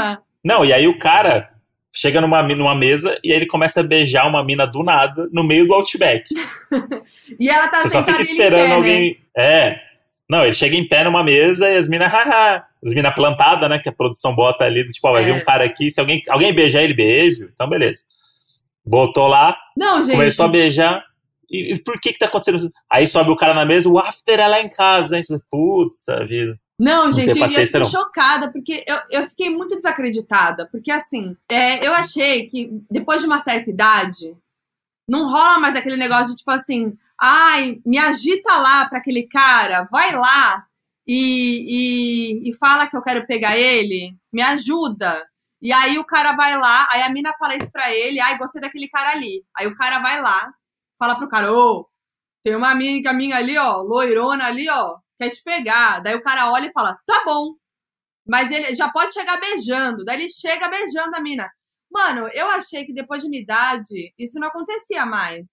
Não, e aí o cara chega numa, numa mesa e aí ele começa a beijar uma mina do nada no meio do Outback. e ela tá Você só fica esperando pé, né? alguém. Né? É. Não, ele chega em pé numa mesa e as minas, haha, as minas plantadas, né? Que a produção bota ali, tipo, ó, vai é. vir um cara aqui, se alguém, alguém beijar ele, beijo. Então, beleza. Botou lá, Não, gente. começou a beijar. E, e, por que que tá acontecendo isso? Aí sobe o cara na mesa, o after é lá em casa, hein? Puta vida. Não, gente, eu fiquei chocada, porque eu, eu fiquei muito desacreditada. Porque, assim, é, eu achei que depois de uma certa idade, não rola mais aquele negócio de, tipo assim, ai, me agita lá para aquele cara, vai lá e, e, e fala que eu quero pegar ele, me ajuda. E aí o cara vai lá, aí a mina fala isso pra ele, ai, gostei daquele cara ali. Aí o cara vai lá, fala pro cara, ô, tem uma amiga minha ali, ó, loirona ali, ó, quer te pegar. Daí o cara olha e fala, tá bom. Mas ele já pode chegar beijando. Daí ele chega beijando a mina. Mano, eu achei que depois de minha idade, isso não acontecia mais.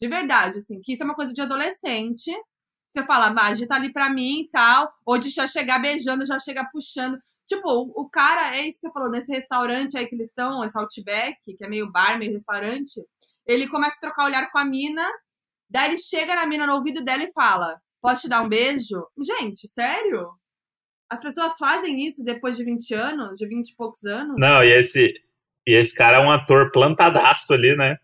De verdade, assim, que isso é uma coisa de adolescente. Você fala, mas tá ali pra mim e tal. Ou de já chegar beijando, já chega puxando. Tipo, o cara, é isso que você falou, nesse restaurante aí que eles estão, esse Outback, que é meio bar, meio restaurante. Ele começa a trocar olhar com a mina. Daí ele chega na mina no ouvido dela e fala: Posso te dar um beijo? Gente, sério? As pessoas fazem isso depois de 20 anos, de 20 e poucos anos? Não, e esse, e esse cara é um ator plantadaço ali, né?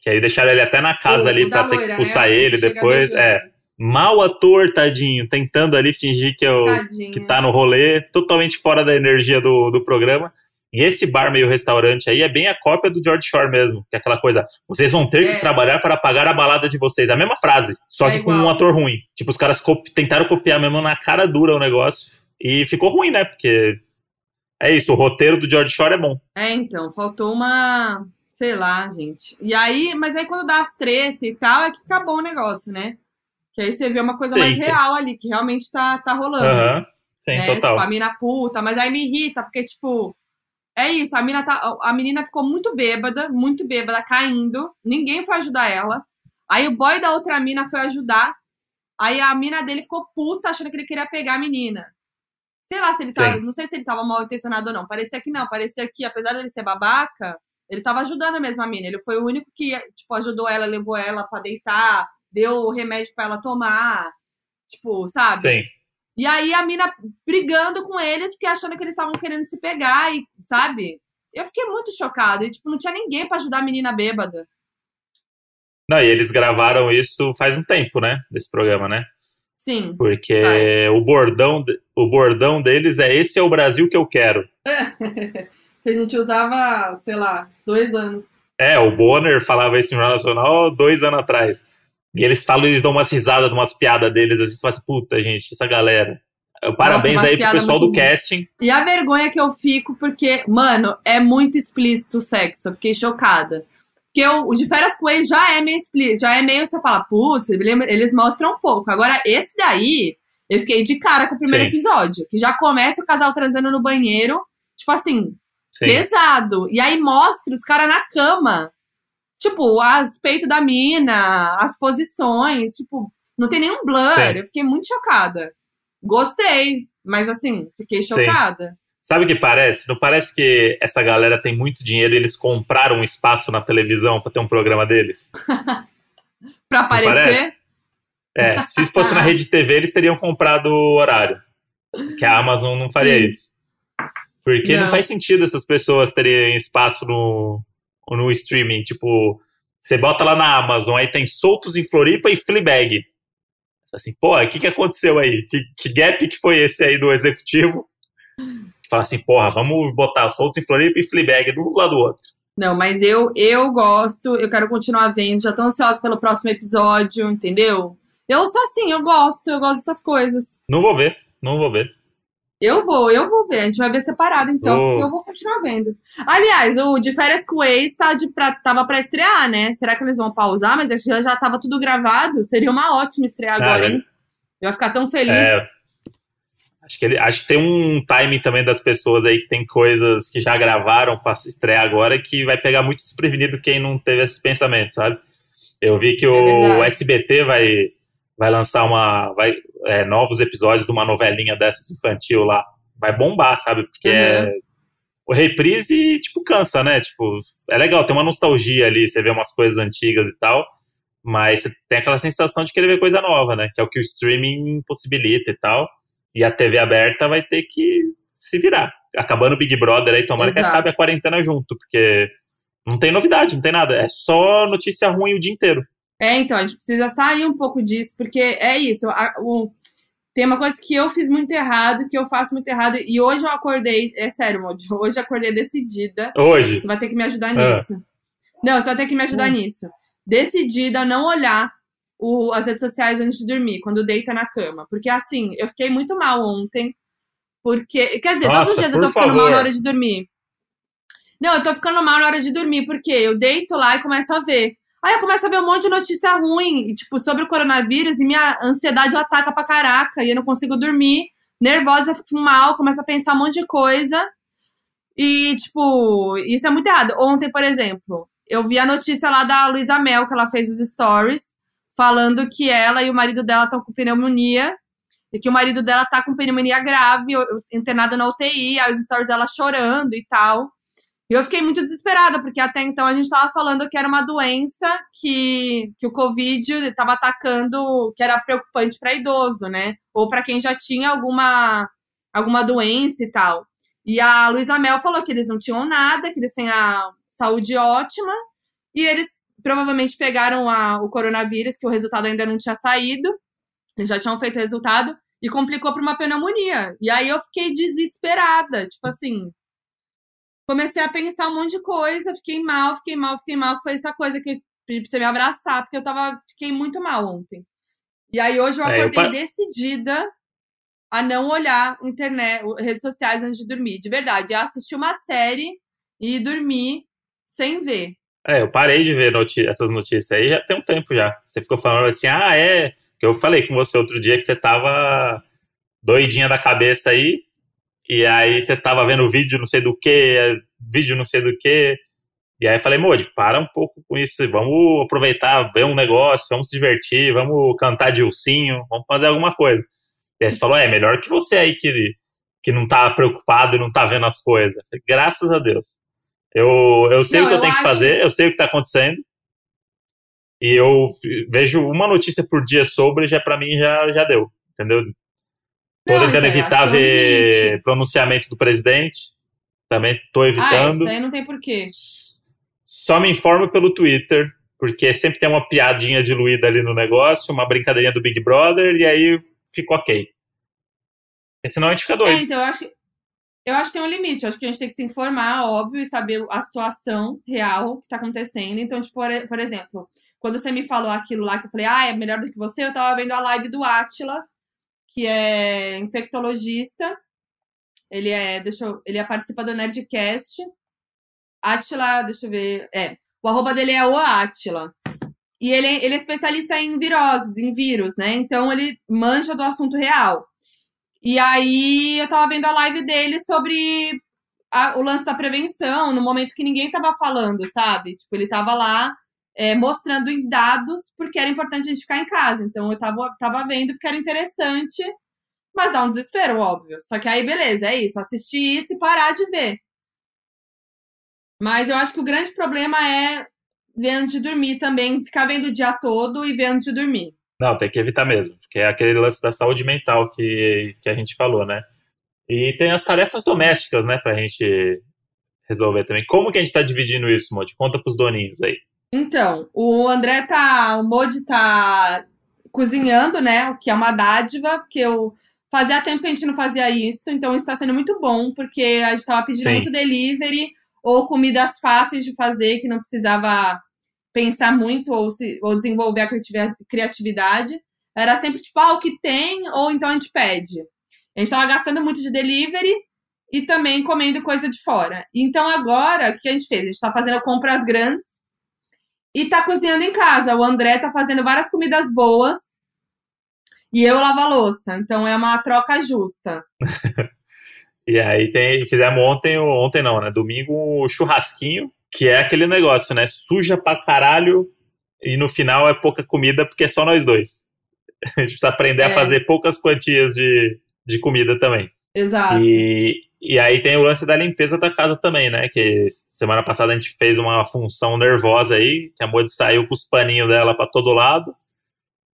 Que aí deixaram ele até na casa o, ali o pra ter loira, que expulsar né? ele depois. É. Mal ator, tadinho, tentando ali fingir que, eu, que tá no rolê, totalmente fora da energia do, do programa. E esse bar meio restaurante aí é bem a cópia do George Shore mesmo, que é aquela coisa, vocês vão ter é. que trabalhar para pagar a balada de vocês. A mesma frase, só é que igual. com um ator ruim. Tipo, os caras copi tentaram copiar mesmo na cara dura o negócio. E ficou ruim, né? Porque é isso, o roteiro do George Shore é bom. É, então, faltou uma. Sei lá, gente. E aí, mas aí quando dá as treta e tal, é que fica bom o negócio, né? Que aí você vê uma coisa Sim, mais real ali, que realmente tá, tá rolando. Uhum. Sim, né? total. Tipo, a mina puta, mas aí me irrita, porque, tipo, é isso, a, mina tá, a menina ficou muito bêbada, muito bêbada, caindo. Ninguém foi ajudar ela. Aí o boy da outra mina foi ajudar. Aí a mina dele ficou puta, achando que ele queria pegar a menina. Sei lá se ele tava. Sim. Não sei se ele tava mal intencionado ou não. Parecia que não. Parecia que, apesar dele ser babaca, ele tava ajudando a mesma mina. Ele foi o único que, tipo, ajudou ela, levou ela para deitar, deu remédio para ela tomar. Tipo, sabe? Sim. E aí a mina brigando com eles, porque achando que eles estavam querendo se pegar, e, sabe? Eu fiquei muito chocada. E, tipo, não tinha ninguém para ajudar a menina bêbada. Não, e eles gravaram isso faz um tempo, né? Desse programa, né? Sim. Porque o bordão, o bordão deles é esse é o Brasil que eu quero. que a gente usava, sei lá, dois anos. É, o Bonner falava isso no Jornal Nacional dois anos atrás. E eles falam, eles dão umas risadas, umas piadas deles, assim, você fala assim, puta, gente, essa galera. Parabéns Nossa, aí pro pessoal do casting. E a vergonha que eu fico, porque, mano, é muito explícito o sexo. Eu fiquei chocada. Porque o, o de férias com ex já é meio explícito, já é meio, você fala, putz, eles mostram um pouco. Agora, esse daí, eu fiquei de cara com o primeiro Sim. episódio, que já começa o casal transando no banheiro, tipo assim, Sim. pesado. E aí mostra os caras na cama. Tipo, as peitos da mina, as posições, tipo, não tem nenhum blur. Sim. Eu fiquei muito chocada. Gostei, mas assim, fiquei chocada. Sim. Sabe o que parece? Não parece que essa galera tem muito dinheiro e eles compraram um espaço na televisão para ter um programa deles? para aparecer? É, se isso fosse na rede TV, eles teriam comprado o horário. Que a Amazon não faria Sim. isso. Porque não. não. faz sentido essas pessoas terem espaço no, no streaming. Tipo, você bota lá na Amazon, aí tem Soltos em Floripa e Fleabag. Assim, pô, o que, que aconteceu aí? Que, que gap que foi esse aí do executivo? Fala assim, porra, vamos botar Soltos em Floripa e Fleabag um do lado do outro. Não, mas eu eu gosto, eu quero continuar vendo, já tô ansiosa pelo próximo episódio, entendeu? Eu sou assim, eu gosto, eu gosto dessas coisas. Não vou ver, não vou ver. Eu vou, eu vou ver. A gente vai ver separado, então, oh. porque eu vou continuar vendo. Aliás, o de férias com o ex tá de pra, tava pra estrear, né? Será que eles vão pausar? Mas já, já tava tudo gravado. Seria uma ótima estrear ah, agora, hein? Eu ia ficar tão feliz. É, acho, que ele, acho que tem um timing também das pessoas aí que tem coisas que já gravaram pra estrear agora que vai pegar muito desprevenido quem não teve esse pensamento, sabe? Eu vi que é o SBT vai vai lançar uma, vai, é, novos episódios de uma novelinha dessas infantil lá. Vai bombar, sabe? Porque uhum. é o reprise, tipo, cansa, né? Tipo, é legal, tem uma nostalgia ali, você vê umas coisas antigas e tal, mas você tem aquela sensação de querer ver coisa nova, né? Que é o que o streaming possibilita e tal. E a TV aberta vai ter que se virar. Acabando o Big Brother aí, tomara Exato. que acabe a quarentena junto, porque não tem novidade, não tem nada. É só notícia ruim o dia inteiro. É, então, a gente precisa sair um pouco disso, porque é isso. A, o, tem uma coisa que eu fiz muito errado, que eu faço muito errado, e hoje eu acordei, é sério, Mod, hoje eu acordei decidida. Hoje? Você vai ter que me ajudar ah. nisso. Não, você vai ter que me ajudar hum. nisso. Decidida a não olhar o, as redes sociais antes de dormir, quando deita na cama. Porque assim, eu fiquei muito mal ontem. Porque. Quer dizer, Nossa, todos os dias eu tô ficando favor. mal na hora de dormir. Não, eu tô ficando mal na hora de dormir, porque eu deito lá e começo a ver. Aí eu começo a ver um monte de notícia ruim, tipo, sobre o coronavírus, e minha ansiedade ataca pra caraca, e eu não consigo dormir, nervosa, fico mal, começo a pensar um monte de coisa. E, tipo, isso é muito errado. Ontem, por exemplo, eu vi a notícia lá da Luísa Mel, que ela fez os stories, falando que ela e o marido dela estão com pneumonia, e que o marido dela tá com pneumonia grave, internado na UTI, aí os stories dela chorando e tal. E eu fiquei muito desesperada, porque até então a gente estava falando que era uma doença que, que o Covid estava atacando, que era preocupante para idoso, né? Ou para quem já tinha alguma, alguma doença e tal. E a Luísa Mel falou que eles não tinham nada, que eles têm a saúde ótima, e eles provavelmente pegaram a, o coronavírus, que o resultado ainda não tinha saído, eles já tinham feito o resultado, e complicou para uma pneumonia. E aí eu fiquei desesperada, tipo assim, comecei a pensar um monte de coisa, fiquei mal, fiquei mal, fiquei mal, que foi essa coisa que eu pedi pra você me abraçar, porque eu tava, fiquei muito mal ontem. E aí hoje eu acordei é, eu... decidida a não olhar internet, redes sociais antes de dormir. De verdade, eu assisti uma série e dormi sem ver. É, eu parei de ver essas notícias aí já tem um tempo já. Você ficou falando assim, ah, é. Que eu falei com você outro dia que você tava doidinha da cabeça aí, e aí você tava vendo vídeo não sei do que, vídeo não sei do que. E aí eu falei, Modi, para um pouco com isso, vamos aproveitar, ver um negócio, vamos se divertir, vamos cantar de ursinho, vamos fazer alguma coisa. E aí você falou, é, melhor que você aí que, que não tá preocupado e não tá vendo as coisas. Falei, Graças a Deus. Eu, eu sei não, o que eu, eu tenho acho... que fazer, eu sei o que tá acontecendo. E eu vejo uma notícia por dia sobre, já para mim já, já deu, entendeu? Tentando então, evitar ver pronunciamento do presidente. Também tô evitando. Ah, isso aí não tem porquê. Só me informo pelo Twitter, porque sempre tem uma piadinha diluída ali no negócio, uma brincadeirinha do Big Brother, e aí fica ok. Porque senão a gente fica doido. É, então eu acho, eu acho que tem um limite. Eu acho que a gente tem que se informar, óbvio, e saber a situação real que tá acontecendo. Então, tipo, por, por exemplo, quando você me falou aquilo lá que eu falei, ah, é melhor do que você, eu tava vendo a live do Atila que é infectologista. Ele é, deixa eu, ele é participa do Nerdcast. Atila, deixa eu ver, é, O arroba dele é o Atila. E ele, ele é especialista em viroses, em vírus, né? Então ele manja do assunto real. E aí eu tava vendo a live dele sobre a, o lance da prevenção, no momento que ninguém tava falando, sabe? Tipo, ele tava lá é, mostrando em dados porque era importante a gente ficar em casa. Então eu tava, tava vendo porque era interessante, mas dá um desespero, óbvio. Só que aí, beleza, é isso, assistir isso e parar de ver. Mas eu acho que o grande problema é ver antes de dormir também, ficar vendo o dia todo e ver antes de dormir. Não, tem que evitar mesmo, porque é aquele lance da saúde mental que, que a gente falou, né? E tem as tarefas domésticas, né, pra gente resolver também. Como que a gente tá dividindo isso, Modi? Conta pros doninhos aí. Então, o André tá. O Modi tá cozinhando, né? O que é uma dádiva, porque eu fazia tempo que a gente não fazia isso, então isso está sendo muito bom, porque a gente estava pedindo Sim. muito delivery ou comidas fáceis de fazer, que não precisava pensar muito ou, se, ou desenvolver a criatividade. Era sempre tipo, ah, o que tem, ou então a gente pede. A gente estava gastando muito de delivery e também comendo coisa de fora. Então agora, o que a gente fez? A gente está fazendo compras grandes e tá cozinhando em casa. O André tá fazendo várias comidas boas e eu lavo a louça. Então é uma troca justa. e aí tem, fizemos ontem, ontem não, né? Domingo, o churrasquinho, que é aquele negócio, né? Suja pra caralho e no final é pouca comida porque é só nós dois. A gente precisa aprender é. a fazer poucas quantias de, de comida também. Exato. E, e aí tem o lance da limpeza da casa também, né? Que semana passada a gente fez uma função nervosa aí, que a Modi saiu com os paninhos dela para todo lado.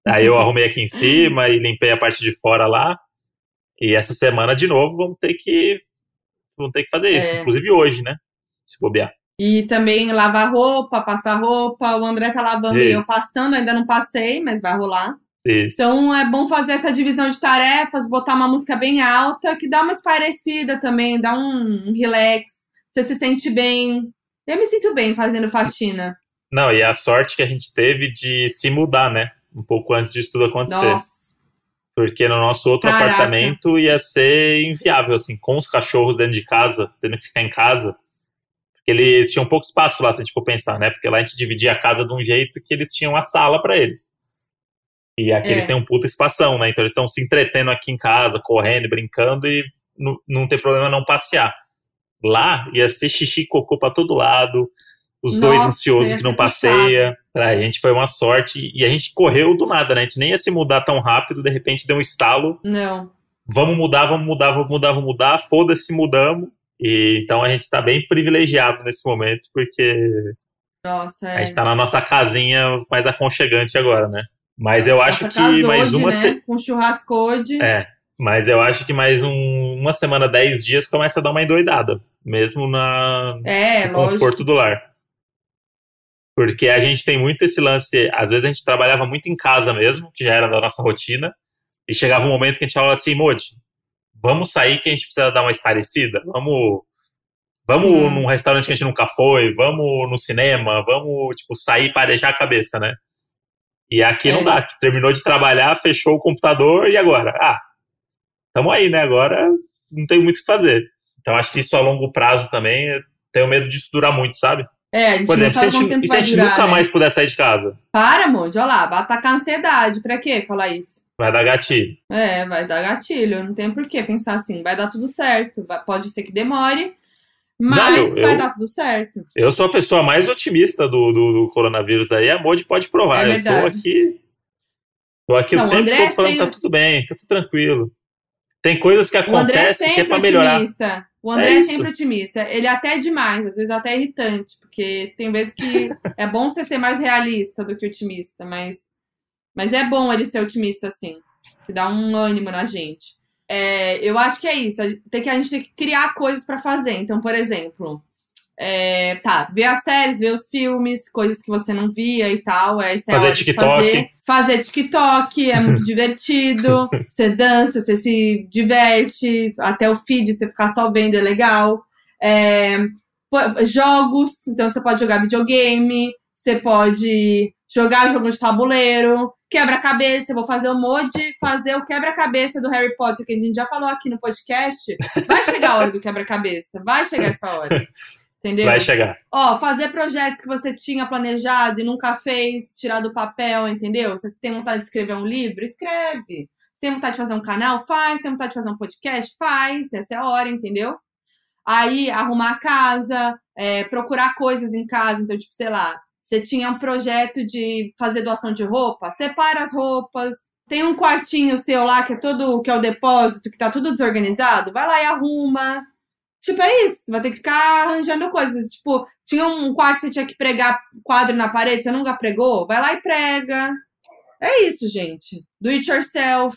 Aí eu arrumei aqui em cima e limpei a parte de fora lá. E essa semana, de novo, vamos ter que, vamos ter que fazer isso. É. Inclusive hoje, né? Se bobear. E também lavar roupa, passar roupa. O André tá lavando isso. e eu passando, ainda não passei, mas vai rolar. Isso. Então é bom fazer essa divisão de tarefas, botar uma música bem alta, que dá uma esparecida também, dá um relax, você se sente bem. Eu me sinto bem fazendo faxina. Não, e a sorte que a gente teve de se mudar, né? Um pouco antes disso tudo acontecer. Nossa. Porque no nosso outro Caraca. apartamento ia ser inviável, assim, com os cachorros dentro de casa, tendo que ficar em casa. Porque eles tinham pouco espaço lá, se a gente for pensar, né? Porque lá a gente dividia a casa de um jeito que eles tinham a sala para eles. E aqui é. eles têm um puta espação, né? Então eles estão se entretendo aqui em casa, correndo, brincando e não, não tem problema não passear. Lá ia ser xixi e cocô pra todo lado, os Nossa, dois ansiosos que não passeia. Pra gente foi uma sorte. E a gente correu do nada, né? A gente nem ia se mudar tão rápido, de repente deu um estalo. Não. Vamos mudar, vamos mudar, vamos mudar, vamos mudar. Foda-se, mudamos. E, então a gente tá bem privilegiado nesse momento, porque Nossa, é. a gente tá na nossa casinha mais aconchegante agora, né? Mas eu acho que mais uma. Né? Se... Com churrasco de. É. Mas eu acho que mais um, uma semana, dez dias começa a dar uma endoidada. Mesmo na, é, no conforto do lar. Porque a gente tem muito esse lance. Às vezes a gente trabalhava muito em casa mesmo, que já era da nossa rotina. E chegava um momento que a gente falava assim, Modi, vamos sair que a gente precisa dar uma esparecida. Vamos. Vamos hum. num restaurante que a gente nunca foi, vamos no cinema, vamos, tipo, sair para arejar a cabeça, né? E aqui é. não dá. Terminou de trabalhar, fechou o computador e agora? Ah, estamos aí, né? Agora não tem muito o que fazer. Então acho que isso a longo prazo também, tenho medo disso durar muito, sabe? É, a gente Por exemplo, não sabe se a gente, e se a gente durar, nunca né? mais puder sair de casa? Para, Monte, olha lá, vai atacar a ansiedade. Pra quê falar isso? Vai dar gatilho. É, vai dar gatilho. Não tem por que pensar assim. Vai dar tudo certo. Pode ser que demore, mas não, eu, vai eu, dar tudo certo. Eu sou a pessoa mais otimista do, do, do coronavírus aí. A Modi pode provar. É eu tô aqui. Tô aqui não, o tempo todo falando, tá tudo bem, tá tudo tranquilo. Tem coisas que acontecem que é pra melhorar. Otimista. O André é, é, sempre otimista. Ele é até demais, às vezes até irritante, porque tem vezes que é bom você ser mais realista do que otimista, mas, mas é bom ele ser otimista assim, que dá um ânimo na gente. É, eu acho que é isso. Tem que, a gente tem que criar coisas para fazer. Então, por exemplo, é, tá, ver as séries, ver os filmes, coisas que você não via e tal. É, isso é fazer TikTok. Fazer. fazer TikTok, é muito divertido. Você dança, você se diverte, até o feed, você ficar só vendo é legal. É, jogos, então você pode jogar videogame, você pode jogar jogo de tabuleiro, quebra-cabeça. Vou fazer o Modi fazer o quebra-cabeça do Harry Potter, que a gente já falou aqui no podcast. Vai chegar a hora do quebra-cabeça, vai chegar essa hora. Entendeu? Vai chegar. Ó, fazer projetos que você tinha planejado e nunca fez, tirar do papel, entendeu? Você tem vontade de escrever um livro? Escreve. Você tem vontade de fazer um canal? Faz. Tem vontade de fazer um podcast? Faz. Essa é a hora, entendeu? Aí, arrumar a casa, é, procurar coisas em casa. Então, tipo, sei lá, você tinha um projeto de fazer doação de roupa? Separa as roupas. Tem um quartinho seu lá que é todo, que é o depósito, que tá tudo desorganizado? Vai lá e arruma Tipo, é isso. Você vai ter que ficar arranjando coisas. Tipo, tinha um quarto que você tinha que pregar quadro na parede, você nunca pregou? Vai lá e prega. É isso, gente. Do it yourself.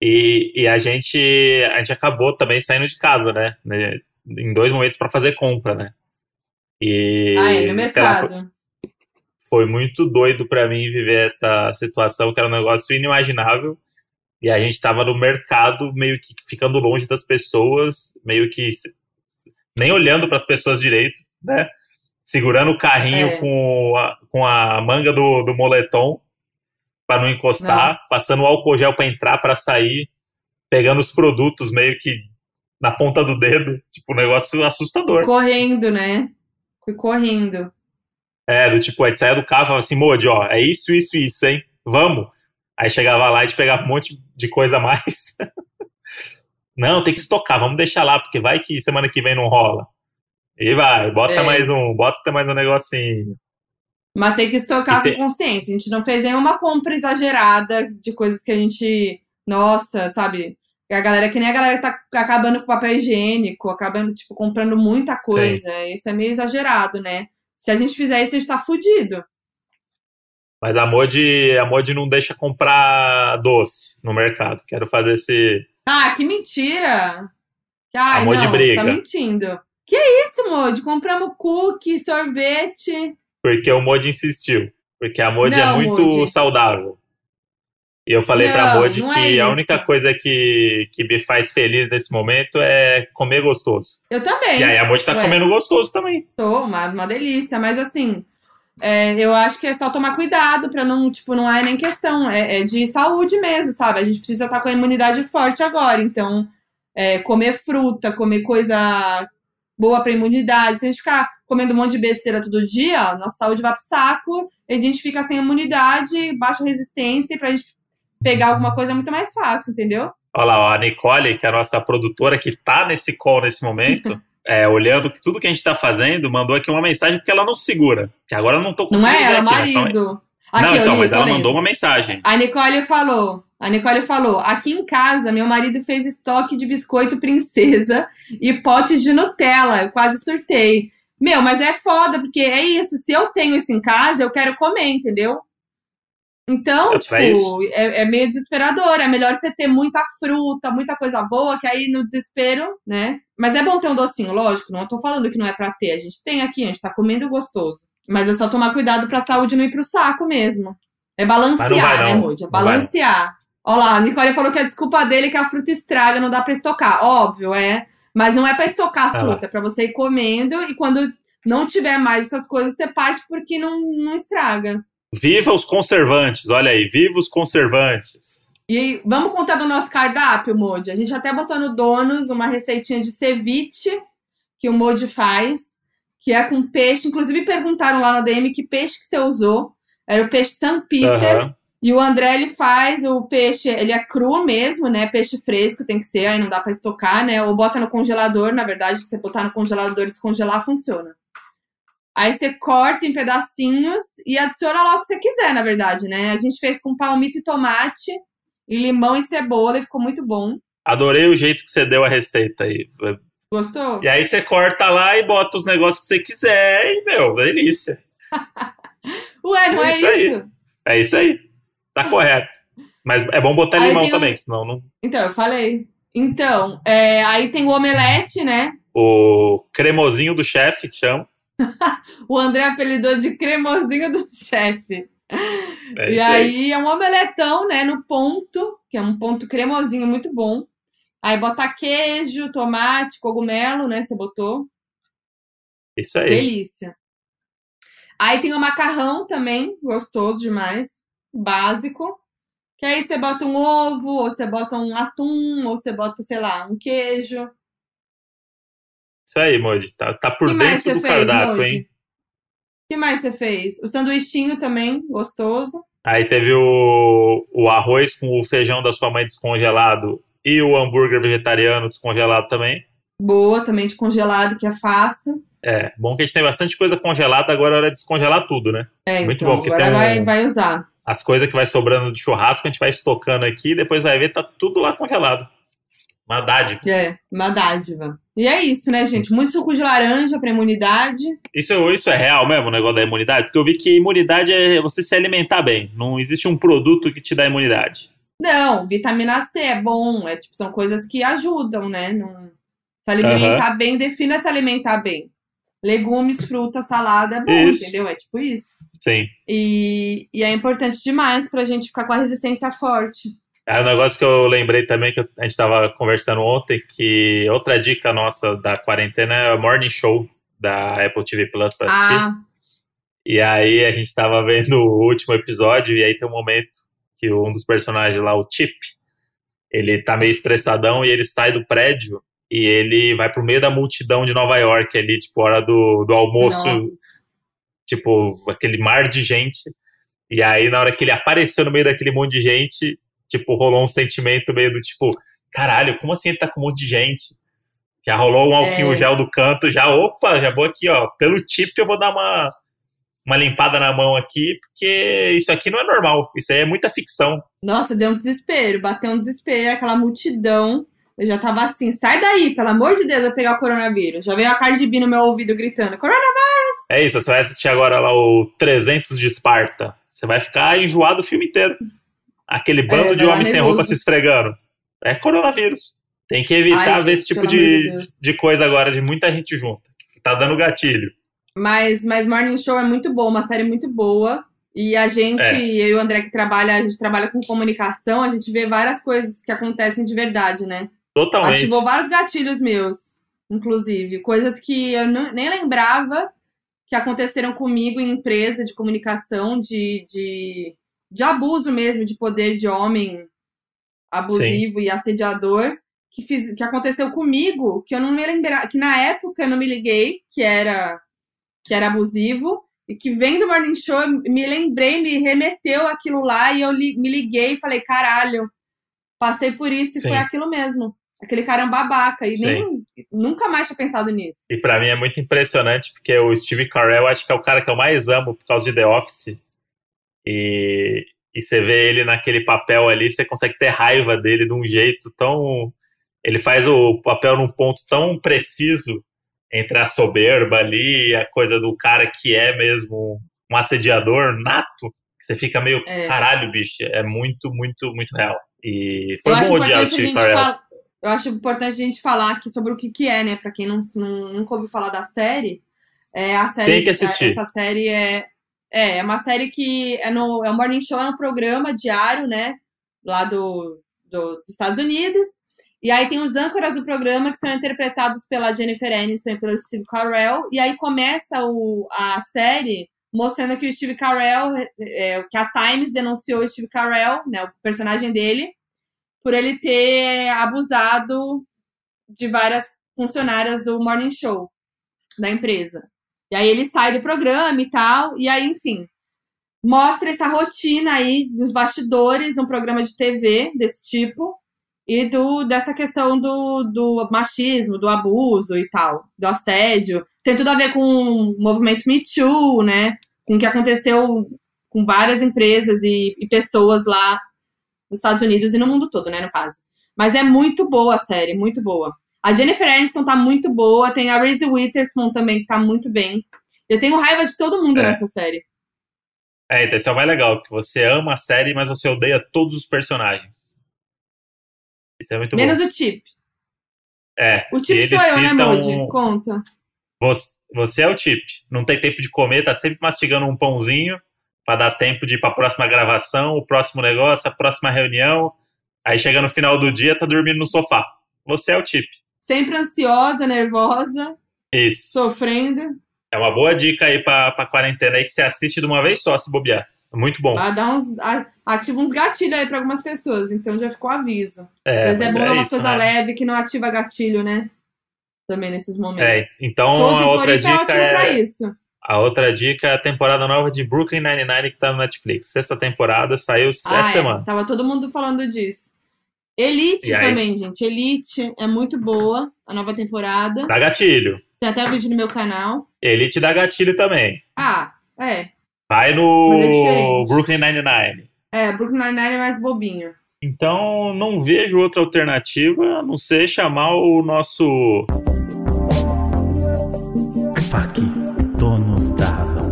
E, e a gente a gente acabou também saindo de casa, né? Em dois momentos para fazer compra, né? E ah, é, no mercado. Lá, foi muito doido para mim viver essa situação, que era um negócio inimaginável. E a gente estava no mercado, meio que ficando longe das pessoas, meio que nem olhando para as pessoas direito, né? Segurando o carrinho é. com, a, com a manga do, do moletom para não encostar, Nossa. passando o álcool gel para entrar, para sair, pegando os produtos meio que na ponta do dedo, tipo, um negócio assustador. Correndo, né? Fui correndo. É, do tipo, aí saia do carro e falava assim, Modi, ó, é isso, isso, isso, hein? Vamos. Aí chegava lá e te pegava um monte de coisa a mais. Não, tem que estocar, vamos deixar lá, porque vai que semana que vem não rola. E vai, bota é. mais um, bota mais um negocinho. Mas tem que estocar com consciência. A gente não fez nenhuma compra exagerada de coisas que a gente. Nossa, sabe? A galera, que nem a galera que tá acabando com papel higiênico, acabando, tipo, comprando muita coisa. Sim. Isso é meio exagerado, né? Se a gente fizer isso, a gente tá fudido. Mas a Modi, a Modi não deixa comprar doce no mercado. Quero fazer esse, ah, que mentira! Ai, Amor não, de briga. tá mentindo. Que isso, Modi? Compramos cookie, sorvete. Porque o Modi insistiu. Porque a Modi é muito Modi. saudável. E eu falei não, pra Modi que é a única coisa que, que me faz feliz nesse momento é comer gostoso. Eu também. E aí a Modi tá Ué. comendo gostoso também. Tô, uma, uma delícia. Mas assim, é, eu acho que é só tomar cuidado para não, tipo, não é nem questão, é, é, de saúde mesmo, sabe? A gente precisa estar tá com a imunidade forte agora, então é, comer fruta, comer coisa boa para imunidade. Se a gente ficar comendo um monte de besteira todo dia, nossa saúde vai pro saco, a gente fica sem imunidade, baixa resistência, e pra gente pegar alguma coisa é muito mais fácil, entendeu? Olha lá, a Nicole, que é a nossa produtora, que tá nesse call nesse momento. é, olhando tudo que a gente está fazendo, mandou aqui uma mensagem porque ela não segura. Que agora eu não tô conseguindo. Não é ela, aqui, marido. Aqui, não, então, li, mas ela lendo. mandou uma mensagem. A Nicole falou. A Nicole falou: aqui em casa, meu marido fez estoque de biscoito princesa e potes de Nutella. Eu quase surtei. Meu, mas é foda, porque é isso. Se eu tenho isso em casa, eu quero comer, entendeu? Então, é tipo, é, é, meio desesperador. É melhor você ter muita fruta, muita coisa boa, que aí no desespero, né? Mas é bom ter um docinho, lógico. Não tô falando que não é pra ter. A gente tem aqui, a gente tá comendo gostoso. Mas é só tomar cuidado pra saúde não ir pro saco mesmo. É balancear, vai, né, Moody? É balancear. Olha lá, a Nicole falou que a desculpa dele é que a fruta estraga, não dá pra estocar. Óbvio, é. Mas não é pra estocar a fruta, é pra você ir comendo e quando não tiver mais essas coisas, você parte porque não, não estraga. Viva os conservantes, olha aí, viva os conservantes. E vamos contar do nosso cardápio, Modi. A gente até botou no Donos uma receitinha de ceviche que o Modi faz, que é com peixe. Inclusive perguntaram lá na DM que peixe que você usou. Era o peixe St. Peter. Uhum. E o André ele faz o peixe, ele é cru mesmo, né? Peixe fresco tem que ser, aí não dá para estocar, né? Ou bota no congelador, na verdade, se você botar no congelador e descongelar, funciona. Aí você corta em pedacinhos e adiciona lá o que você quiser, na verdade, né? A gente fez com palmito e tomate, e limão e cebola, e ficou muito bom. Adorei o jeito que você deu a receita aí. Gostou? E aí você corta lá e bota os negócios que você quiser e, meu, delícia. Ué, não é, é isso? Aí. É isso aí. Tá correto. Mas é bom botar limão um... também, senão não. Então, eu falei. Então, é... aí tem o omelete, né? O cremosinho do chefe, que chama. o André apelidou de cremosinho do chefe. É e aí é um omeletão, né, no ponto, que é um ponto cremosinho muito bom. Aí bota queijo, tomate, cogumelo, né, você botou. Isso aí. Delícia. Aí tem o macarrão também, gostoso demais, básico. Que aí você bota um ovo, ou você bota um atum, ou você bota, sei lá, um queijo. Isso aí, Moody. Tá, tá por que dentro do fez, cardápio, Moody? hein? que mais você fez? O sanduichinho também, gostoso. Aí teve o, o arroz com o feijão da sua mãe descongelado e o hambúrguer vegetariano descongelado também. Boa, também de congelado, que é fácil. É, bom que a gente tem bastante coisa congelada, agora é hora de descongelar tudo, né? É, Muito então, bom, porque agora um- vai, vai usar. As coisas que vai sobrando de churrasco, a gente vai estocando aqui, depois vai ver, tá tudo lá congelado. Uma dádiva. É, uma dádiva. E é isso, né, gente? Muito suco de laranja pra imunidade. Isso, isso é real mesmo, o negócio da imunidade? Porque eu vi que imunidade é você se alimentar bem. Não existe um produto que te dá imunidade. Não, vitamina C é bom. É, tipo, são coisas que ajudam, né? Não... Se alimentar bem, defina se alimentar bem. Legumes, fruta, salada é bom, Isso. entendeu? É tipo isso. Sim. E, e é importante demais pra gente ficar com a resistência forte. É um negócio que eu lembrei também, que a gente estava conversando ontem, que outra dica nossa da quarentena é o Morning Show da Apple TV Plus pra assistir. Ah, E aí a gente tava vendo o último episódio e aí tem um momento que um dos personagens lá, o Chip, ele tá meio estressadão e ele sai do prédio e ele vai pro meio da multidão de Nova York ali, tipo, hora do, do almoço, nossa. tipo, aquele mar de gente. E aí na hora que ele apareceu no meio daquele monte de gente, tipo, rolou um sentimento meio do tipo, caralho, como assim ele tá com um monte de gente? Já rolou um alquinho É. gel do canto, já, opa, já vou aqui, ó, pelo Chip eu vou dar uma uma limpada na mão aqui, porque isso aqui não é normal. Isso aí é muita ficção. Nossa, deu um desespero, bateu um desespero, aquela multidão. Eu já tava assim, sai daí, pelo amor de Deus, eu pegar o coronavírus. Já veio a Cardi B no meu ouvido gritando, coronavírus! É isso, você vai assistir agora lá o 300 de Esparta. Você vai ficar enjoado o filme inteiro. Aquele bando É, de homens sem roupa se esfregando. É coronavírus. Tem que evitar Ai, ver gente, esse tipo de de coisa agora, de muita gente junta. Que tá dando gatilho. Mas, mas Morning Show é muito bom, uma série muito boa. E a gente, É. eu e o André que trabalha, a gente trabalha com comunicação, a gente vê várias coisas que acontecem de verdade, né? Totalmente. Ativou vários gatilhos meus, inclusive. Coisas que eu não- nem lembrava que aconteceram comigo em empresa de comunicação, de, de, de abuso mesmo, de poder de homem abusivo e assediador, que, fiz, que aconteceu comigo, que eu não me lembrava, que na época eu não me liguei que era, que era abusivo, e que vendo o Morning Show, me lembrei, me remeteu aquilo lá, e eu li- me liguei e falei, caralho, passei por isso e Sim. foi aquilo mesmo. Aquele cara é um babaca, e nem, nunca mais tinha pensado nisso. E pra mim é muito impressionante, porque o Steve Carell acho que é o cara que eu mais amo por causa de The Office. E, e você vê ele naquele papel ali, você consegue ter raiva dele de um jeito tão. Ele faz o papel num ponto tão preciso entre a soberba ali e a coisa do cara que é mesmo um assediador nato, que você fica meio, É. caralho, bicho, é muito, muito, muito real. E foi eu bom odiar o Steve Carell. Eu acho importante a gente falar aqui sobre o que, que é, né? Pra quem não, não- nunca ouviu falar da série, é a série. Tem que assistir. Essa série é, é, é uma série que é no é um morning show, é um programa diário, né? Lá do, do- dos Estados Unidos. E aí tem os âncoras do programa que são interpretados pela Jennifer Aniston e pelo Steve Carell. E aí começa o, a série mostrando que o Steve Carell, é, que a Times denunciou o Steve Carell, né, o personagem dele, por ele ter abusado de várias funcionárias do Morning Show da empresa. E aí ele sai do programa e tal, e aí, enfim, mostra essa rotina aí dos bastidores um programa de TV desse tipo e do dessa questão do, do machismo, do abuso e tal, do assédio. Tem tudo a ver com o movimento Me Too, né? Com o que aconteceu com várias empresas e, e pessoas lá nos Estados Unidos e no mundo todo, né, no caso. Mas é muito boa a série, muito boa. A Jennifer Aniston tá muito boa, tem a Reese Witherspoon também que tá muito bem. Eu tenho raiva de todo mundo É. nessa série. É, então isso é o mais legal, que você ama a série, mas você odeia todos os personagens. Isso é muito Menos bom. o Chip. É, O Chip sou eu, né, Moody? Conta. Você, você é o Chip. Não tem tempo de comer, tá sempre mastigando um pãozinho pra dar tempo de ir pra próxima gravação, o próximo negócio, a próxima reunião. Aí chega no final do dia, tá dormindo no sofá. Você é o Chip. Sempre ansiosa, nervosa, Isso. sofrendo. É uma boa dica aí pra, pra quarentena aí que você assiste de uma vez só, se bobear. É Muito bom. Dar uns, a- ativa uns gatilhos aí pra algumas pessoas, então já ficou aviso. É, Mas é mas bom dar uma isso, coisa né? leve que não ativa gatilho, né? também nesses É, momentos. então Souza a em outra é dica é isso. a outra dica é a temporada nova de Brooklyn Nine-Nine que tá no Netflix. Sexta temporada saiu essa Ah, é. semana. Tava todo mundo falando disso. Elite aí? também, gente. Elite é muito boa, a nova temporada. Dá gatilho. Tem até vídeo no meu canal. Elite dá gatilho também. Ah, é. Vai é no diferente. Brooklyn Nine-Nine. É, Brooklyn Nine-Nine é mais bobinho. Então, não vejo outra alternativa a não ser chamar o nosso. FAC, donos da razão.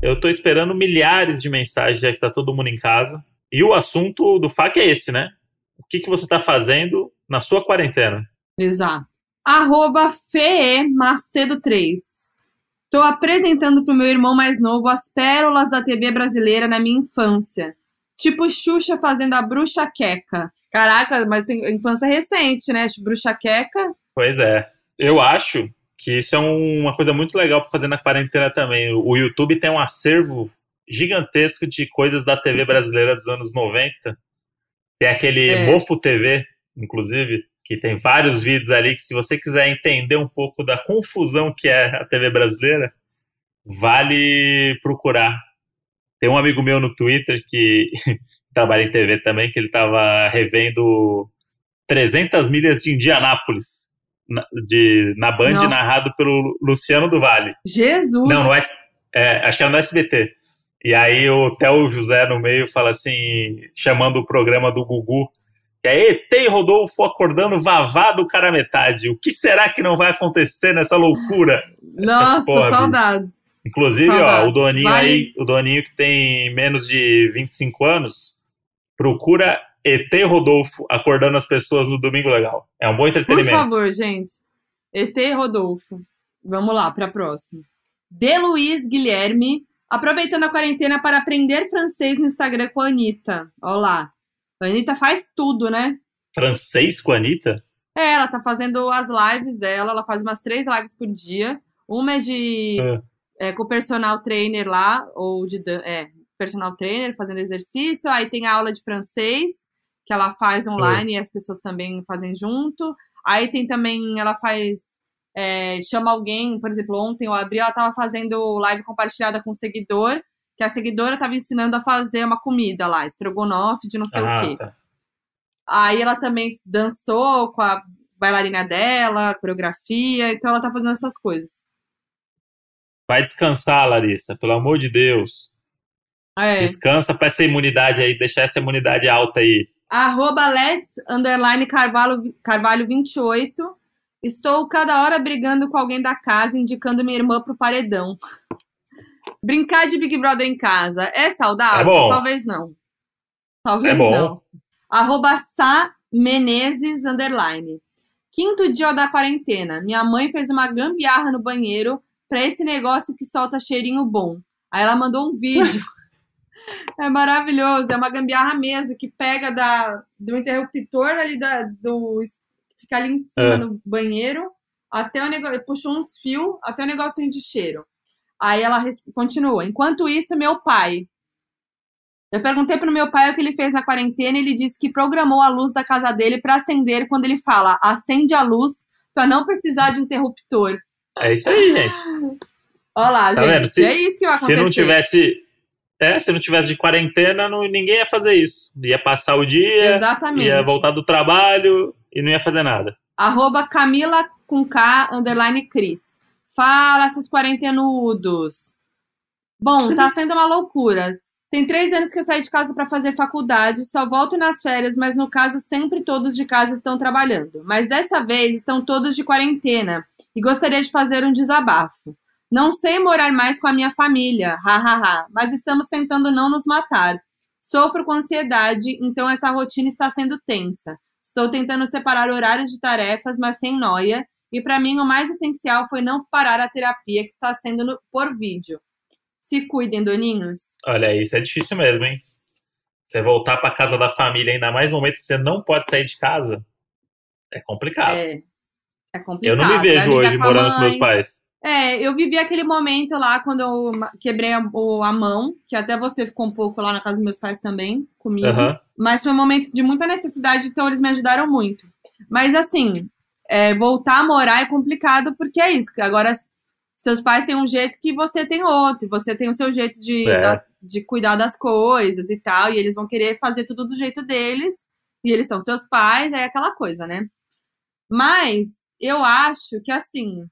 Eu tô esperando milhares de mensagens, já que tá todo mundo em casa. E o assunto do FAQ é esse, né? O que, que você tá fazendo na sua quarentena? Exato. Arroba Fee Macedo 3. Tô apresentando pro meu irmão mais novo as pérolas da TV brasileira na minha infância. Tipo Xuxa fazendo a bruxa queca. Caraca, mas infância recente, né? Bruxa queca. Pois é. Eu acho que isso é um- uma coisa muito legal para fazer na quarentena também. O YouTube tem um acervo gigantesco de coisas da TV brasileira dos anos 90. Tem aquele É. Mofo TV, inclusive, que tem vários vídeos ali que se você quiser entender um pouco da confusão que é a TV brasileira, vale procurar. Tem um amigo meu no Twitter que trabalha em TV também, que ele estava revendo 300 milhas de Indianápolis na, de, na Band, Nossa. narrado pelo Luciano do Vale. Jesus! Não, no S, é, acho que era no SBT. E aí o Theo José no meio fala assim, chamando o programa do Gugu, que é ET e Rodolfo acordando vavado cara metade. O que será que não vai acontecer nessa loucura? Nossa, saudades. Inclusive, ó, o Doninho Vale. aí, o Doninho que tem menos de 25 anos, procura ET e Rodolfo acordando as pessoas no Domingo Legal. É um bom Por entretenimento. favor, gente. ET Rodolfo. Vamos lá, para a próxima. De Luiz Guilherme, aproveitando a quarentena para aprender francês no Instagram com a Anitta. Olá. A Anitta faz tudo, né? Francês com a Anitta? É, ela tá fazendo as lives dela, ela faz umas três lives por dia. Uma é de Ah. é, com o personal trainer lá, ou de é, personal trainer fazendo exercício. Aí tem a aula de francês, que ela faz online e as pessoas também fazem junto. Aí tem também, ela faz. É, chama alguém, por exemplo, ontem eu abri, ela tava fazendo live compartilhada com um seguidor, que a seguidora tava ensinando a fazer uma comida lá, estrogonofe de não sei o Ah, quê. tá. Aí ela também dançou com a bailarina dela, coreografia, então ela tá fazendo essas coisas. Vai descansar, Larissa, pelo amor de Deus. É. Descansa pra essa imunidade aí, deixar essa imunidade alta aí. Arroba Let's, underline Carvalho, Carvalho 28. Estou cada hora brigando com alguém da casa, indicando minha irmã pro paredão. Brincar de Big Brother em casa é saudável? É. Talvez não. Talvez É bom. não. Arroba Sá Menezes, underline. Quinto dia da quarentena. Minha mãe fez uma gambiarra no banheiro pra esse negócio que solta cheirinho bom. Aí ela mandou um vídeo. É maravilhoso, é uma gambiarra mesmo que pega da, do interruptor ali da, do. Fica ali em cima É. no banheiro, até o negócio. Puxou uns fios até o negocinho de cheiro. Aí ela continua. Enquanto isso, meu pai. Eu perguntei pro meu pai o que ele fez na quarentena e ele disse que programou a luz da casa dele pra acender quando ele fala acende a luz pra não precisar de interruptor. É isso aí, gente. Olha lá, Tá gente. vendo? Se- é isso que vai Se acontecer. não tivesse. É, se não tivesse de quarentena, não, ninguém ia fazer isso. Ia passar o dia, Exatamente. ia voltar do trabalho e não ia fazer nada. Arroba Camila com K, underline Cris. Fala, seus quarentenudos. Bom, tá sendo uma loucura. Tem três anos que eu saí de casa para fazer faculdade, só volto nas férias, mas no caso sempre todos de casa estão trabalhando. Mas dessa vez estão todos de quarentena e gostaria de fazer um desabafo. Não sei morar mais com a minha família, hahaha, mas estamos tentando não nos matar. Sofro com ansiedade, então essa rotina está sendo tensa. Estou tentando separar horários de tarefas, mas sem noia. E para mim o mais essencial foi não parar a terapia que está sendo no- por vídeo. Se cuidem, doninhos. Olha, isso é difícil mesmo, hein? Você voltar pra casa da família, ainda mais no momento que você não pode sair de casa, é complicado. É, é complicado. eu não me Vai vejo hoje com morando com mãe. meus pais. É, eu vivi aquele momento lá quando eu quebrei a, a mão, que até você ficou um pouco lá na casa dos meus pais também, comigo. Aham. Mas foi um momento de muita necessidade, então eles me ajudaram muito. Mas assim, é, voltar a morar é complicado porque é isso. Agora, seus pais têm um jeito que você tem outro. Você tem o seu jeito de, É. das- de cuidar das coisas e tal. E eles vão querer fazer tudo do jeito deles. E eles são seus pais, é aquela coisa, né? Mas eu acho que assim.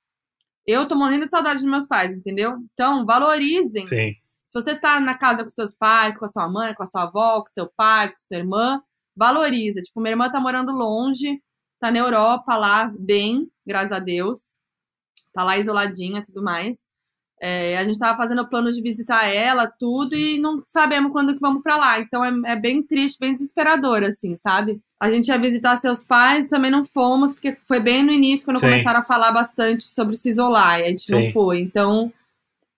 Eu tô morrendo de saudade dos meus pais, entendeu? Então, valorizem Sim. se você tá na casa com seus pais, com a sua mãe, com a sua avó, com seu pai, com sua irmã, valoriza. Tipo, minha irmã tá morando longe, tá na Europa lá, bem, graças a Deus. Tá lá isoladinha e tudo mais. É, a gente tava fazendo o plano de visitar ela, tudo, e não sabemos quando que vamos pra lá. Então é, é bem triste, bem desesperador, assim, sabe? A gente ia visitar seus pais, também não fomos, porque foi bem no início, quando Sim. começaram a falar bastante sobre se isolar, e a gente Sim. não foi. Então,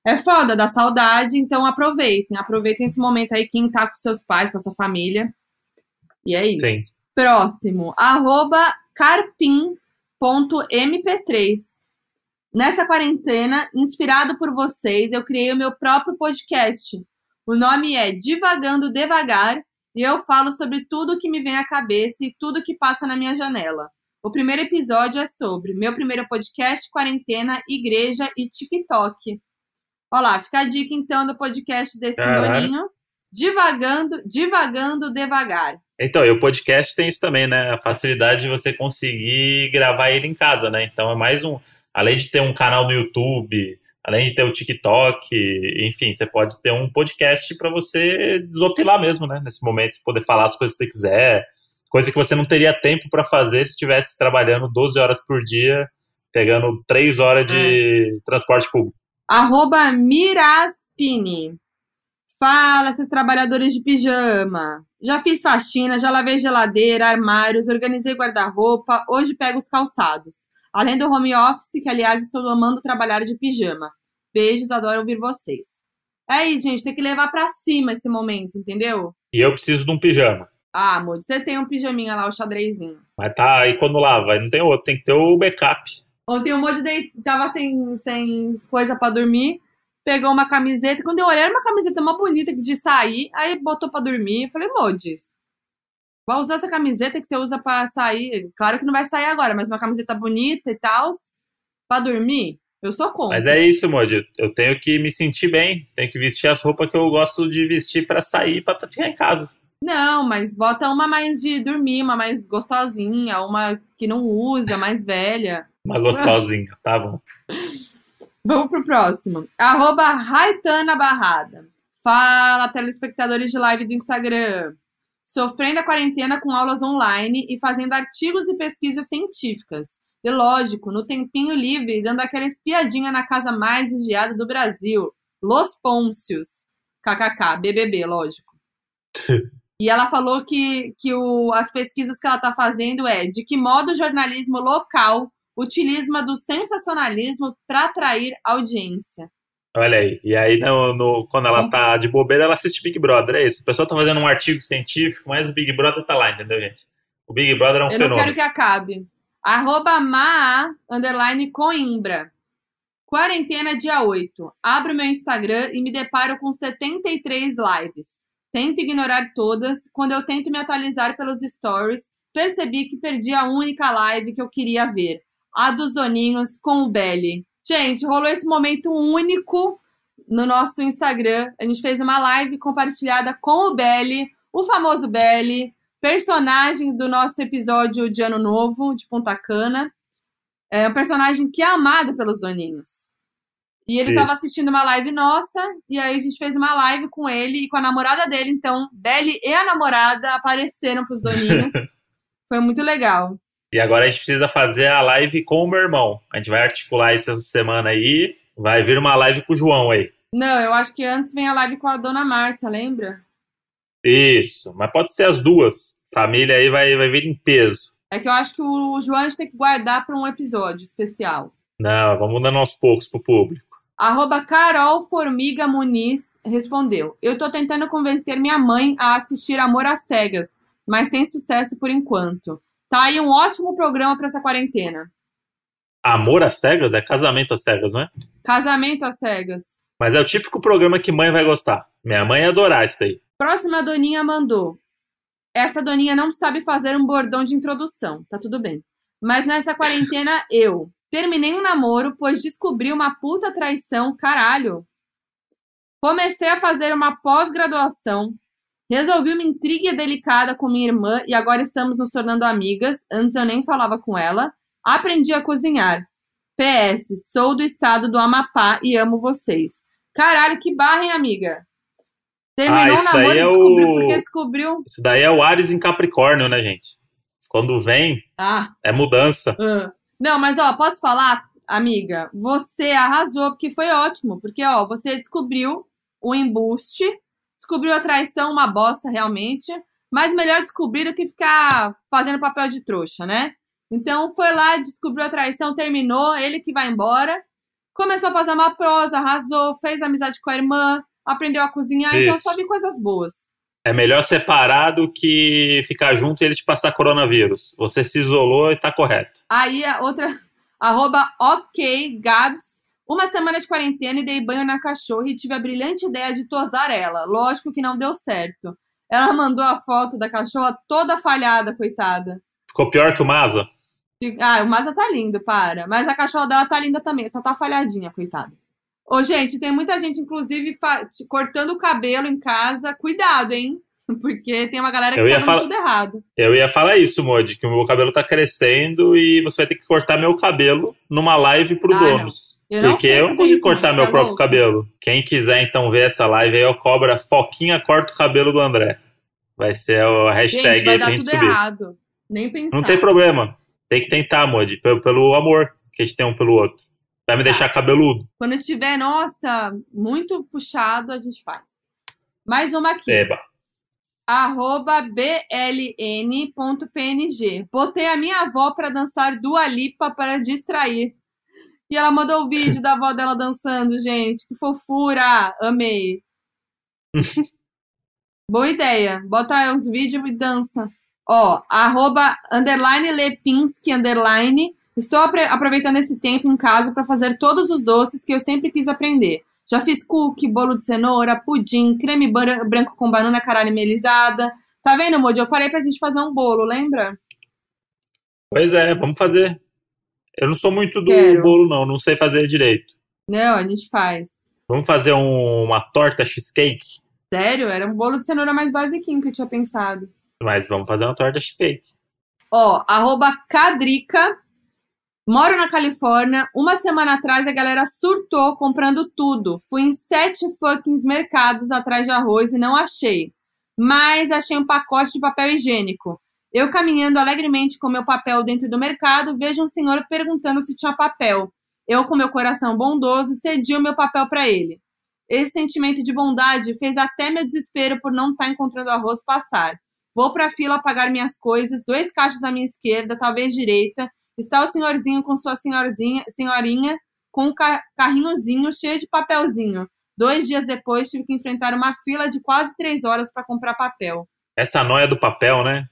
é foda, dá saudade, então aproveitem. Aproveitem esse momento aí, quem tá com seus pais, com a sua família. E é isso. Sim. Próximo, arroba carpim.mp3. Nessa quarentena, inspirado por vocês, eu criei o meu próprio podcast. O nome é Divagando Devagar e eu falo sobre tudo que me vem à cabeça e tudo que passa na minha janela. O primeiro episódio é sobre meu primeiro podcast, quarentena, igreja e TikTok. Olha lá, fica a dica então do podcast desse Caralho. doninho. Divagando, divagando devagar. Então, e o podcast tem isso também, né? A facilidade de você conseguir gravar ele em casa, né? Então é mais um. Além de ter um canal no YouTube, além de ter o TikTok, enfim, você pode ter um podcast para você desopilar mesmo, né? Nesse momento, você poder falar as coisas que você quiser, coisa que você não teria tempo para fazer se estivesse trabalhando 12 horas por dia, pegando 3 horas de transporte público. Arroba Miraspini. Fala, seus trabalhadores de pijama. Já fiz faxina, já lavei geladeira, armários, organizei guarda-roupa, hoje pego os calçados. Além do home office, que aliás estou amando trabalhar de pijama. Beijos, adoro ouvir vocês. É isso, gente, tem que levar pra cima esse momento, entendeu? E eu preciso de um pijama. Ah, amor, você tem um pijaminha lá, o xadrezinho. Mas tá aí quando lava, não tem outro, tem que ter o backup. Ontem o Moody dei- tava sem, sem coisa pra dormir, pegou uma camiseta. Quando eu olhei, era uma camiseta mó bonita de sair, aí botou pra dormir. Eu falei, Moody, vai usar essa camiseta que você usa pra sair. Claro que não vai sair agora, mas uma camiseta bonita e tal, pra dormir. Eu sou contra. Mas é isso, Modi. Eu tenho que me sentir bem, tenho que vestir as roupas que eu gosto de vestir pra sair, pra ficar em casa. Não, mas bota uma mais de dormir, uma mais gostosinha, uma que não usa, mais velha. Uma gostosinha, tá bom. Vamos pro próximo. Arroba Raitana Barrada. Fala, telespectadores de live do Instagram. Sofrendo a quarentena com aulas online e fazendo artigos e pesquisas científicas. E lógico, no tempinho livre, dando aquela espiadinha na casa mais vigiada do Brasil. Los Pôncios. KKK, BBB, lógico. E ela falou que, que o, as pesquisas que ela está fazendo é de que modo o jornalismo local utiliza do sensacionalismo para atrair audiência. Olha aí. E aí, no, no- quando ela tá de bobeira, ela assiste Big Brother. É isso. O pessoal tá fazendo um artigo científico, mas o Big Brother tá lá, entendeu, gente? O Big Brother é um Eu não fenômeno. quero que acabe. Arroba maa, underline coimbra. Quarentena dia 8. Abro meu Instagram e me deparo com 73 lives. Tento ignorar todas. Quando eu tento me atualizar pelos stories, percebi que perdi a única live que eu queria ver. A dos doninhos com o Belly. Gente, rolou esse momento único no nosso Instagram. A gente fez uma live compartilhada com o Belly, o famoso Belly, personagem do nosso episódio de Ano Novo, de Ponta Cana. É um personagem que é amado pelos doninhos. E ele estava assistindo uma live nossa, e aí a gente fez uma live com ele e com a namorada dele. Então, Belly e a namorada apareceram pros doninhos. Foi muito legal. E agora a gente precisa fazer a live com o meu irmão. A gente vai articular isso essa semana aí. Vai vir uma live com o João aí. Não, eu acho que antes vem a live com a dona Márcia, lembra? Isso. Mas pode ser as duas. Família aí vai, vai vir em peso. É que eu acho que o João a gente tem que guardar para um episódio especial. Não, vamos dando aos poucos pro público. Arroba Carol Formiga Muniz respondeu: Eu tô tentando convencer minha mãe a assistir Amor às Cegas, mas sem sucesso por enquanto. Tá aí um ótimo programa para essa quarentena. Amor às cegas? É casamento às cegas, não é? Casamento às Cegas. Mas é o típico programa que mãe vai gostar. Minha mãe ia adorar isso daí. Próxima doninha mandou. Essa doninha não sabe fazer um bordão de introdução, tá tudo bem. Mas nessa quarentena, eu terminei um namoro, pois descobri uma puta traição, caralho. Comecei a fazer uma pós-graduação. Resolvi uma intriga delicada com minha irmã e agora estamos nos tornando amigas. Antes eu nem falava com ela. Aprendi a cozinhar. PS, sou do estado do Amapá e amo vocês. Caralho, que barra, hein, amiga? Terminou Ah, o namoro daí e é descobriu o- porque descobriu. Isso daí é o Ares em Capricórnio, né, gente? Quando vem, Ah, é mudança. ah. Não, mas ó, posso falar, amiga? Você arrasou, porque foi ótimo. Porque, ó, você descobriu o embuste, descobriu a traição, uma bosta realmente. Mas melhor descobrir do que ficar fazendo papel de trouxa, né? Então foi lá, descobriu a traição, terminou, ele que vai embora. Começou a fazer uma prosa, arrasou, fez amizade com a irmã, aprendeu a cozinhar, então Isso. só vi coisas boas. É melhor separar do que ficar junto e ele te passar coronavírus. Você se isolou e tá correto. Aí a outra, arroba ok, Gabs. Uma semana de quarentena e dei banho na cachorra e tive a brilhante ideia de tosar ela. Lógico que não deu certo. Ela mandou a foto da cachorra toda falhada, coitada. Ficou pior que o Maza? Ah, o Maza tá lindo, para. Mas a cachorra dela tá linda também, só tá falhadinha, coitada. Ô, gente, tem muita gente, inclusive, cortando o cabelo em casa. Cuidado, hein? Porque tem uma galera que tá falar- tudo errado. Eu ia falar isso, Modi, que o meu cabelo tá crescendo e você vai ter que cortar meu cabelo numa live pro Ah, donos. Eu Porque eu não consigo isso, cortar mas meu é próprio cabelo. Quem quiser então ver essa live aí, eu cobra Foquinha corta o cabelo do André. Vai ser a hashtag Gente, vai aí pra dar gente tudo subir. errado. Nem pensar. Não tem problema. Tem que tentar, Modi, pelo, pelo amor que a gente tem um pelo outro. Vai me Tá. deixar cabeludo. Quando tiver, nossa, muito puxado, a gente faz. Mais uma aqui. Eba. Arroba bln.png. Botei a minha avó pra dançar Dua Lipa para distrair. E ela mandou o vídeo da avó dela dançando, gente. Que fofura! Amei. Boa ideia. Bota aí uns vídeos e dança. Ó, arroba underline Lepinski underline. Estou aproveitando esse tempo em casa para fazer todos os doces que eu sempre quis aprender. Já fiz cookie, bolo de cenoura, pudim, creme bran- branco com banana caramelizada. Tá vendo, Moody? Eu falei pra gente fazer um bolo, lembra? Pois é, vamos fazer. Eu não sou muito do Quero. bolo, não. Não sei fazer direito. Não, a gente faz. Vamos fazer um- uma torta cheesecake? Sério? Era um bolo de cenoura mais basiquinho que eu tinha pensado. Mas vamos fazer uma torta cheesecake. Ó, arroba Cadrica. Moro na Califórnia. Uma semana atrás a galera surtou comprando tudo. Fui em sete fucking mercados atrás de arroz e não achei. Mas achei um pacote de papel higiênico. Eu caminhando alegremente com meu papel dentro do mercado, vejo um senhor perguntando se tinha papel. Eu, com meu coração bondoso, cedi o meu papel para ele. Esse sentimento de bondade fez até meu desespero por não estar encontrando arroz passar. Vou pra fila pagar minhas coisas, dois caixas à minha esquerda, talvez direita. Está o senhorzinho com sua senhorzinha, senhorinha, com um ca- carrinhozinho cheio de papelzinho. Dois dias depois, tive que enfrentar uma fila de quase três horas para comprar papel. Essa noia do papel, né?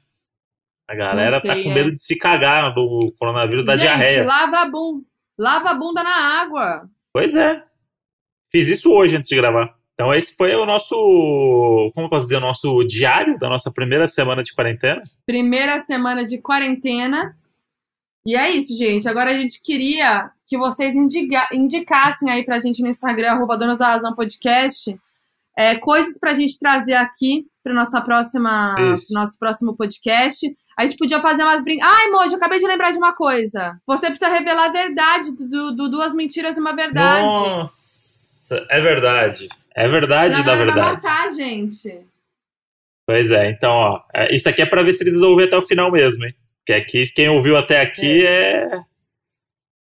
A galera Não sei, tá com é. medo de se cagar do coronavírus da Gente, diarreia. lava a bunda. Lava a bunda na água. Pois é. Fiz isso hoje antes de gravar. Então esse foi o nosso, como eu posso dizer, o nosso diário da nossa primeira semana de quarentena. Primeira semana de quarentena. E é isso, gente. Agora a gente queria que vocês indiga- indicassem aí pra gente no Instagram, arroba Donos da Razão Podcast, é, coisas pra gente trazer aqui para nossa próxima, Isso. pro nosso próximo podcast. A gente podia fazer umas brincadeiras. Ai, Moji, eu acabei de lembrar de uma coisa. Você precisa revelar a verdade do, do Duas Mentiras e uma Verdade. Nossa, é verdade. É verdade Senão a da galera vai verdade. matar gente. Pois é, então, ó, é, isso aqui é pra ver se eles ouvir até o final mesmo, hein? Porque aqui, quem ouviu até aqui é.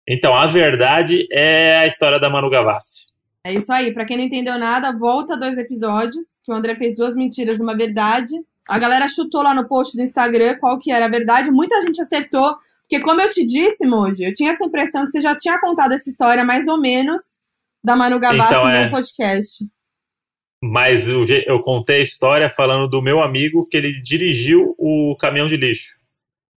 Então, a verdade é a história da Manu Gavassi. É isso aí. Pra quem não entendeu nada, volta dois episódios, que o André fez duas mentiras e uma verdade. A galera chutou lá no post do Instagram qual que era a verdade. Muita gente acertou, porque como eu te disse, Moody, eu tinha essa impressão que você já tinha contado essa história mais ou menos da Manu Gavassi Então, no é. podcast. Mas eu, eu contei a história falando do meu amigo que ele dirigiu o caminhão de lixo.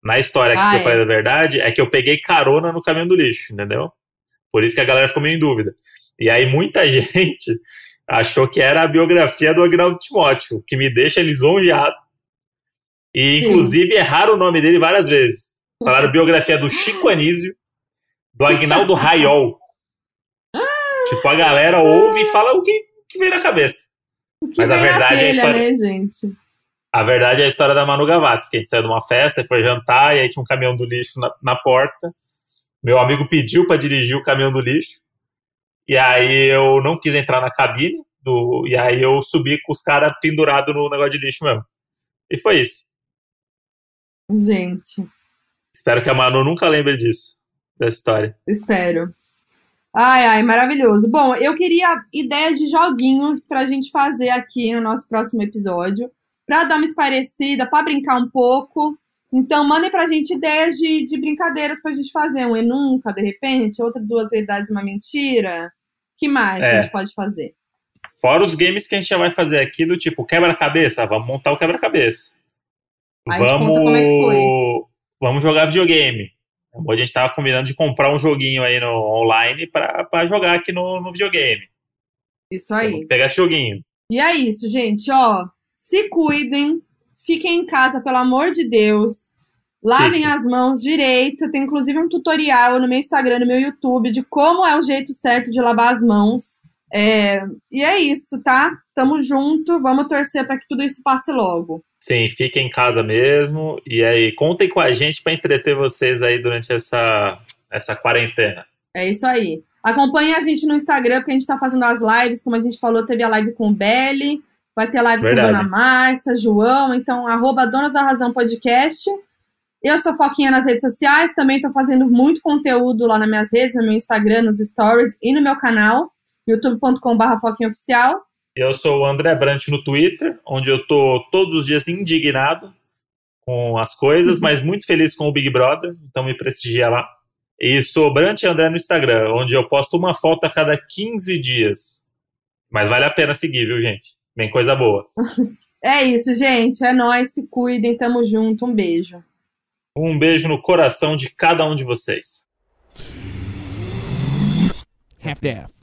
Na história Ah, que é. eu falei da verdade, é que eu peguei carona no caminhão do lixo, entendeu? Por isso que a galera ficou meio em dúvida. E aí muita gente achou que era a biografia do Agnaldo Timóteo, que me deixa lisonjeado. E Sim. inclusive erraram o nome dele várias vezes. Falaram biografia do Chico Anísio, do Agnaldo Raiol. tipo, a galera ouve e fala o que, que vem na cabeça. Mas a verdade é a telha, história- né, gente? A verdade é a história da Manu Gavassi, que a gente saiu de uma festa e foi jantar, e aí tinha um caminhão do lixo na, na porta. Meu amigo pediu para dirigir o caminhão do lixo, e aí eu não quis entrar na cabine, do, e aí eu subi com os caras pendurados no negócio de lixo mesmo. E foi isso. Gente, Espero que a Manu nunca lembre disso, dessa história. espero. Ai, ai, maravilhoso. Bom, eu queria ideias de joguinhos pra gente fazer aqui no nosso próximo episódio, pra dar uma esparecida, pra brincar um pouco. Então, mandem pra gente ideias de, de brincadeiras pra gente fazer. Um e nunca, de repente, outra duas verdades e uma mentira. que mais que É. a gente pode fazer? Fora os games que a gente já vai fazer aqui, do tipo quebra-cabeça, vamos montar o quebra-cabeça. É que foi. Vamos jogar videogame. Hoje a gente tava combinando de comprar um joguinho aí no online pra, pra jogar aqui no, no videogame. Isso aí. Vamos pegar esse joguinho. E é isso, gente, ó. Se cuidem, fiquem em casa, pelo amor de Deus. Lavem as mãos direito. Tem inclusive um tutorial no meu Instagram, no meu YouTube, de como é o jeito certo de lavar as mãos. É, E é isso, tá? Tamo junto. Vamos torcer para que tudo isso passe logo. Sim, fiquem em casa mesmo. E aí, contem com a gente pra entreter vocês aí durante essa, essa quarentena. É isso aí. Acompanhe a gente no Instagram, porque a gente tá fazendo as lives. Como a gente falou, teve a live com o Belly. Vai ter live Verdade. com Dona Márcia, João. Então, arroba Donas da Razão Podcast. Eu sou Foquinha nas redes sociais. Também tô fazendo muito conteúdo lá nas minhas redes, no meu Instagram, nos stories e no meu canal, youtube.com.br Foquinha Oficial. Eu sou o André Brant no Twitter, onde eu tô todos os dias indignado com as coisas, mas muito feliz com o Big Brother, então me prestigia lá. E sou Brant André no Instagram, onde eu posto uma foto a cada 15 dias. Mas vale a pena seguir, viu, gente? Vem coisa boa. É isso, gente. É nóis. Se cuidem. Tamo junto. Um beijo. Um beijo no coração de cada um de vocês. Half-Death.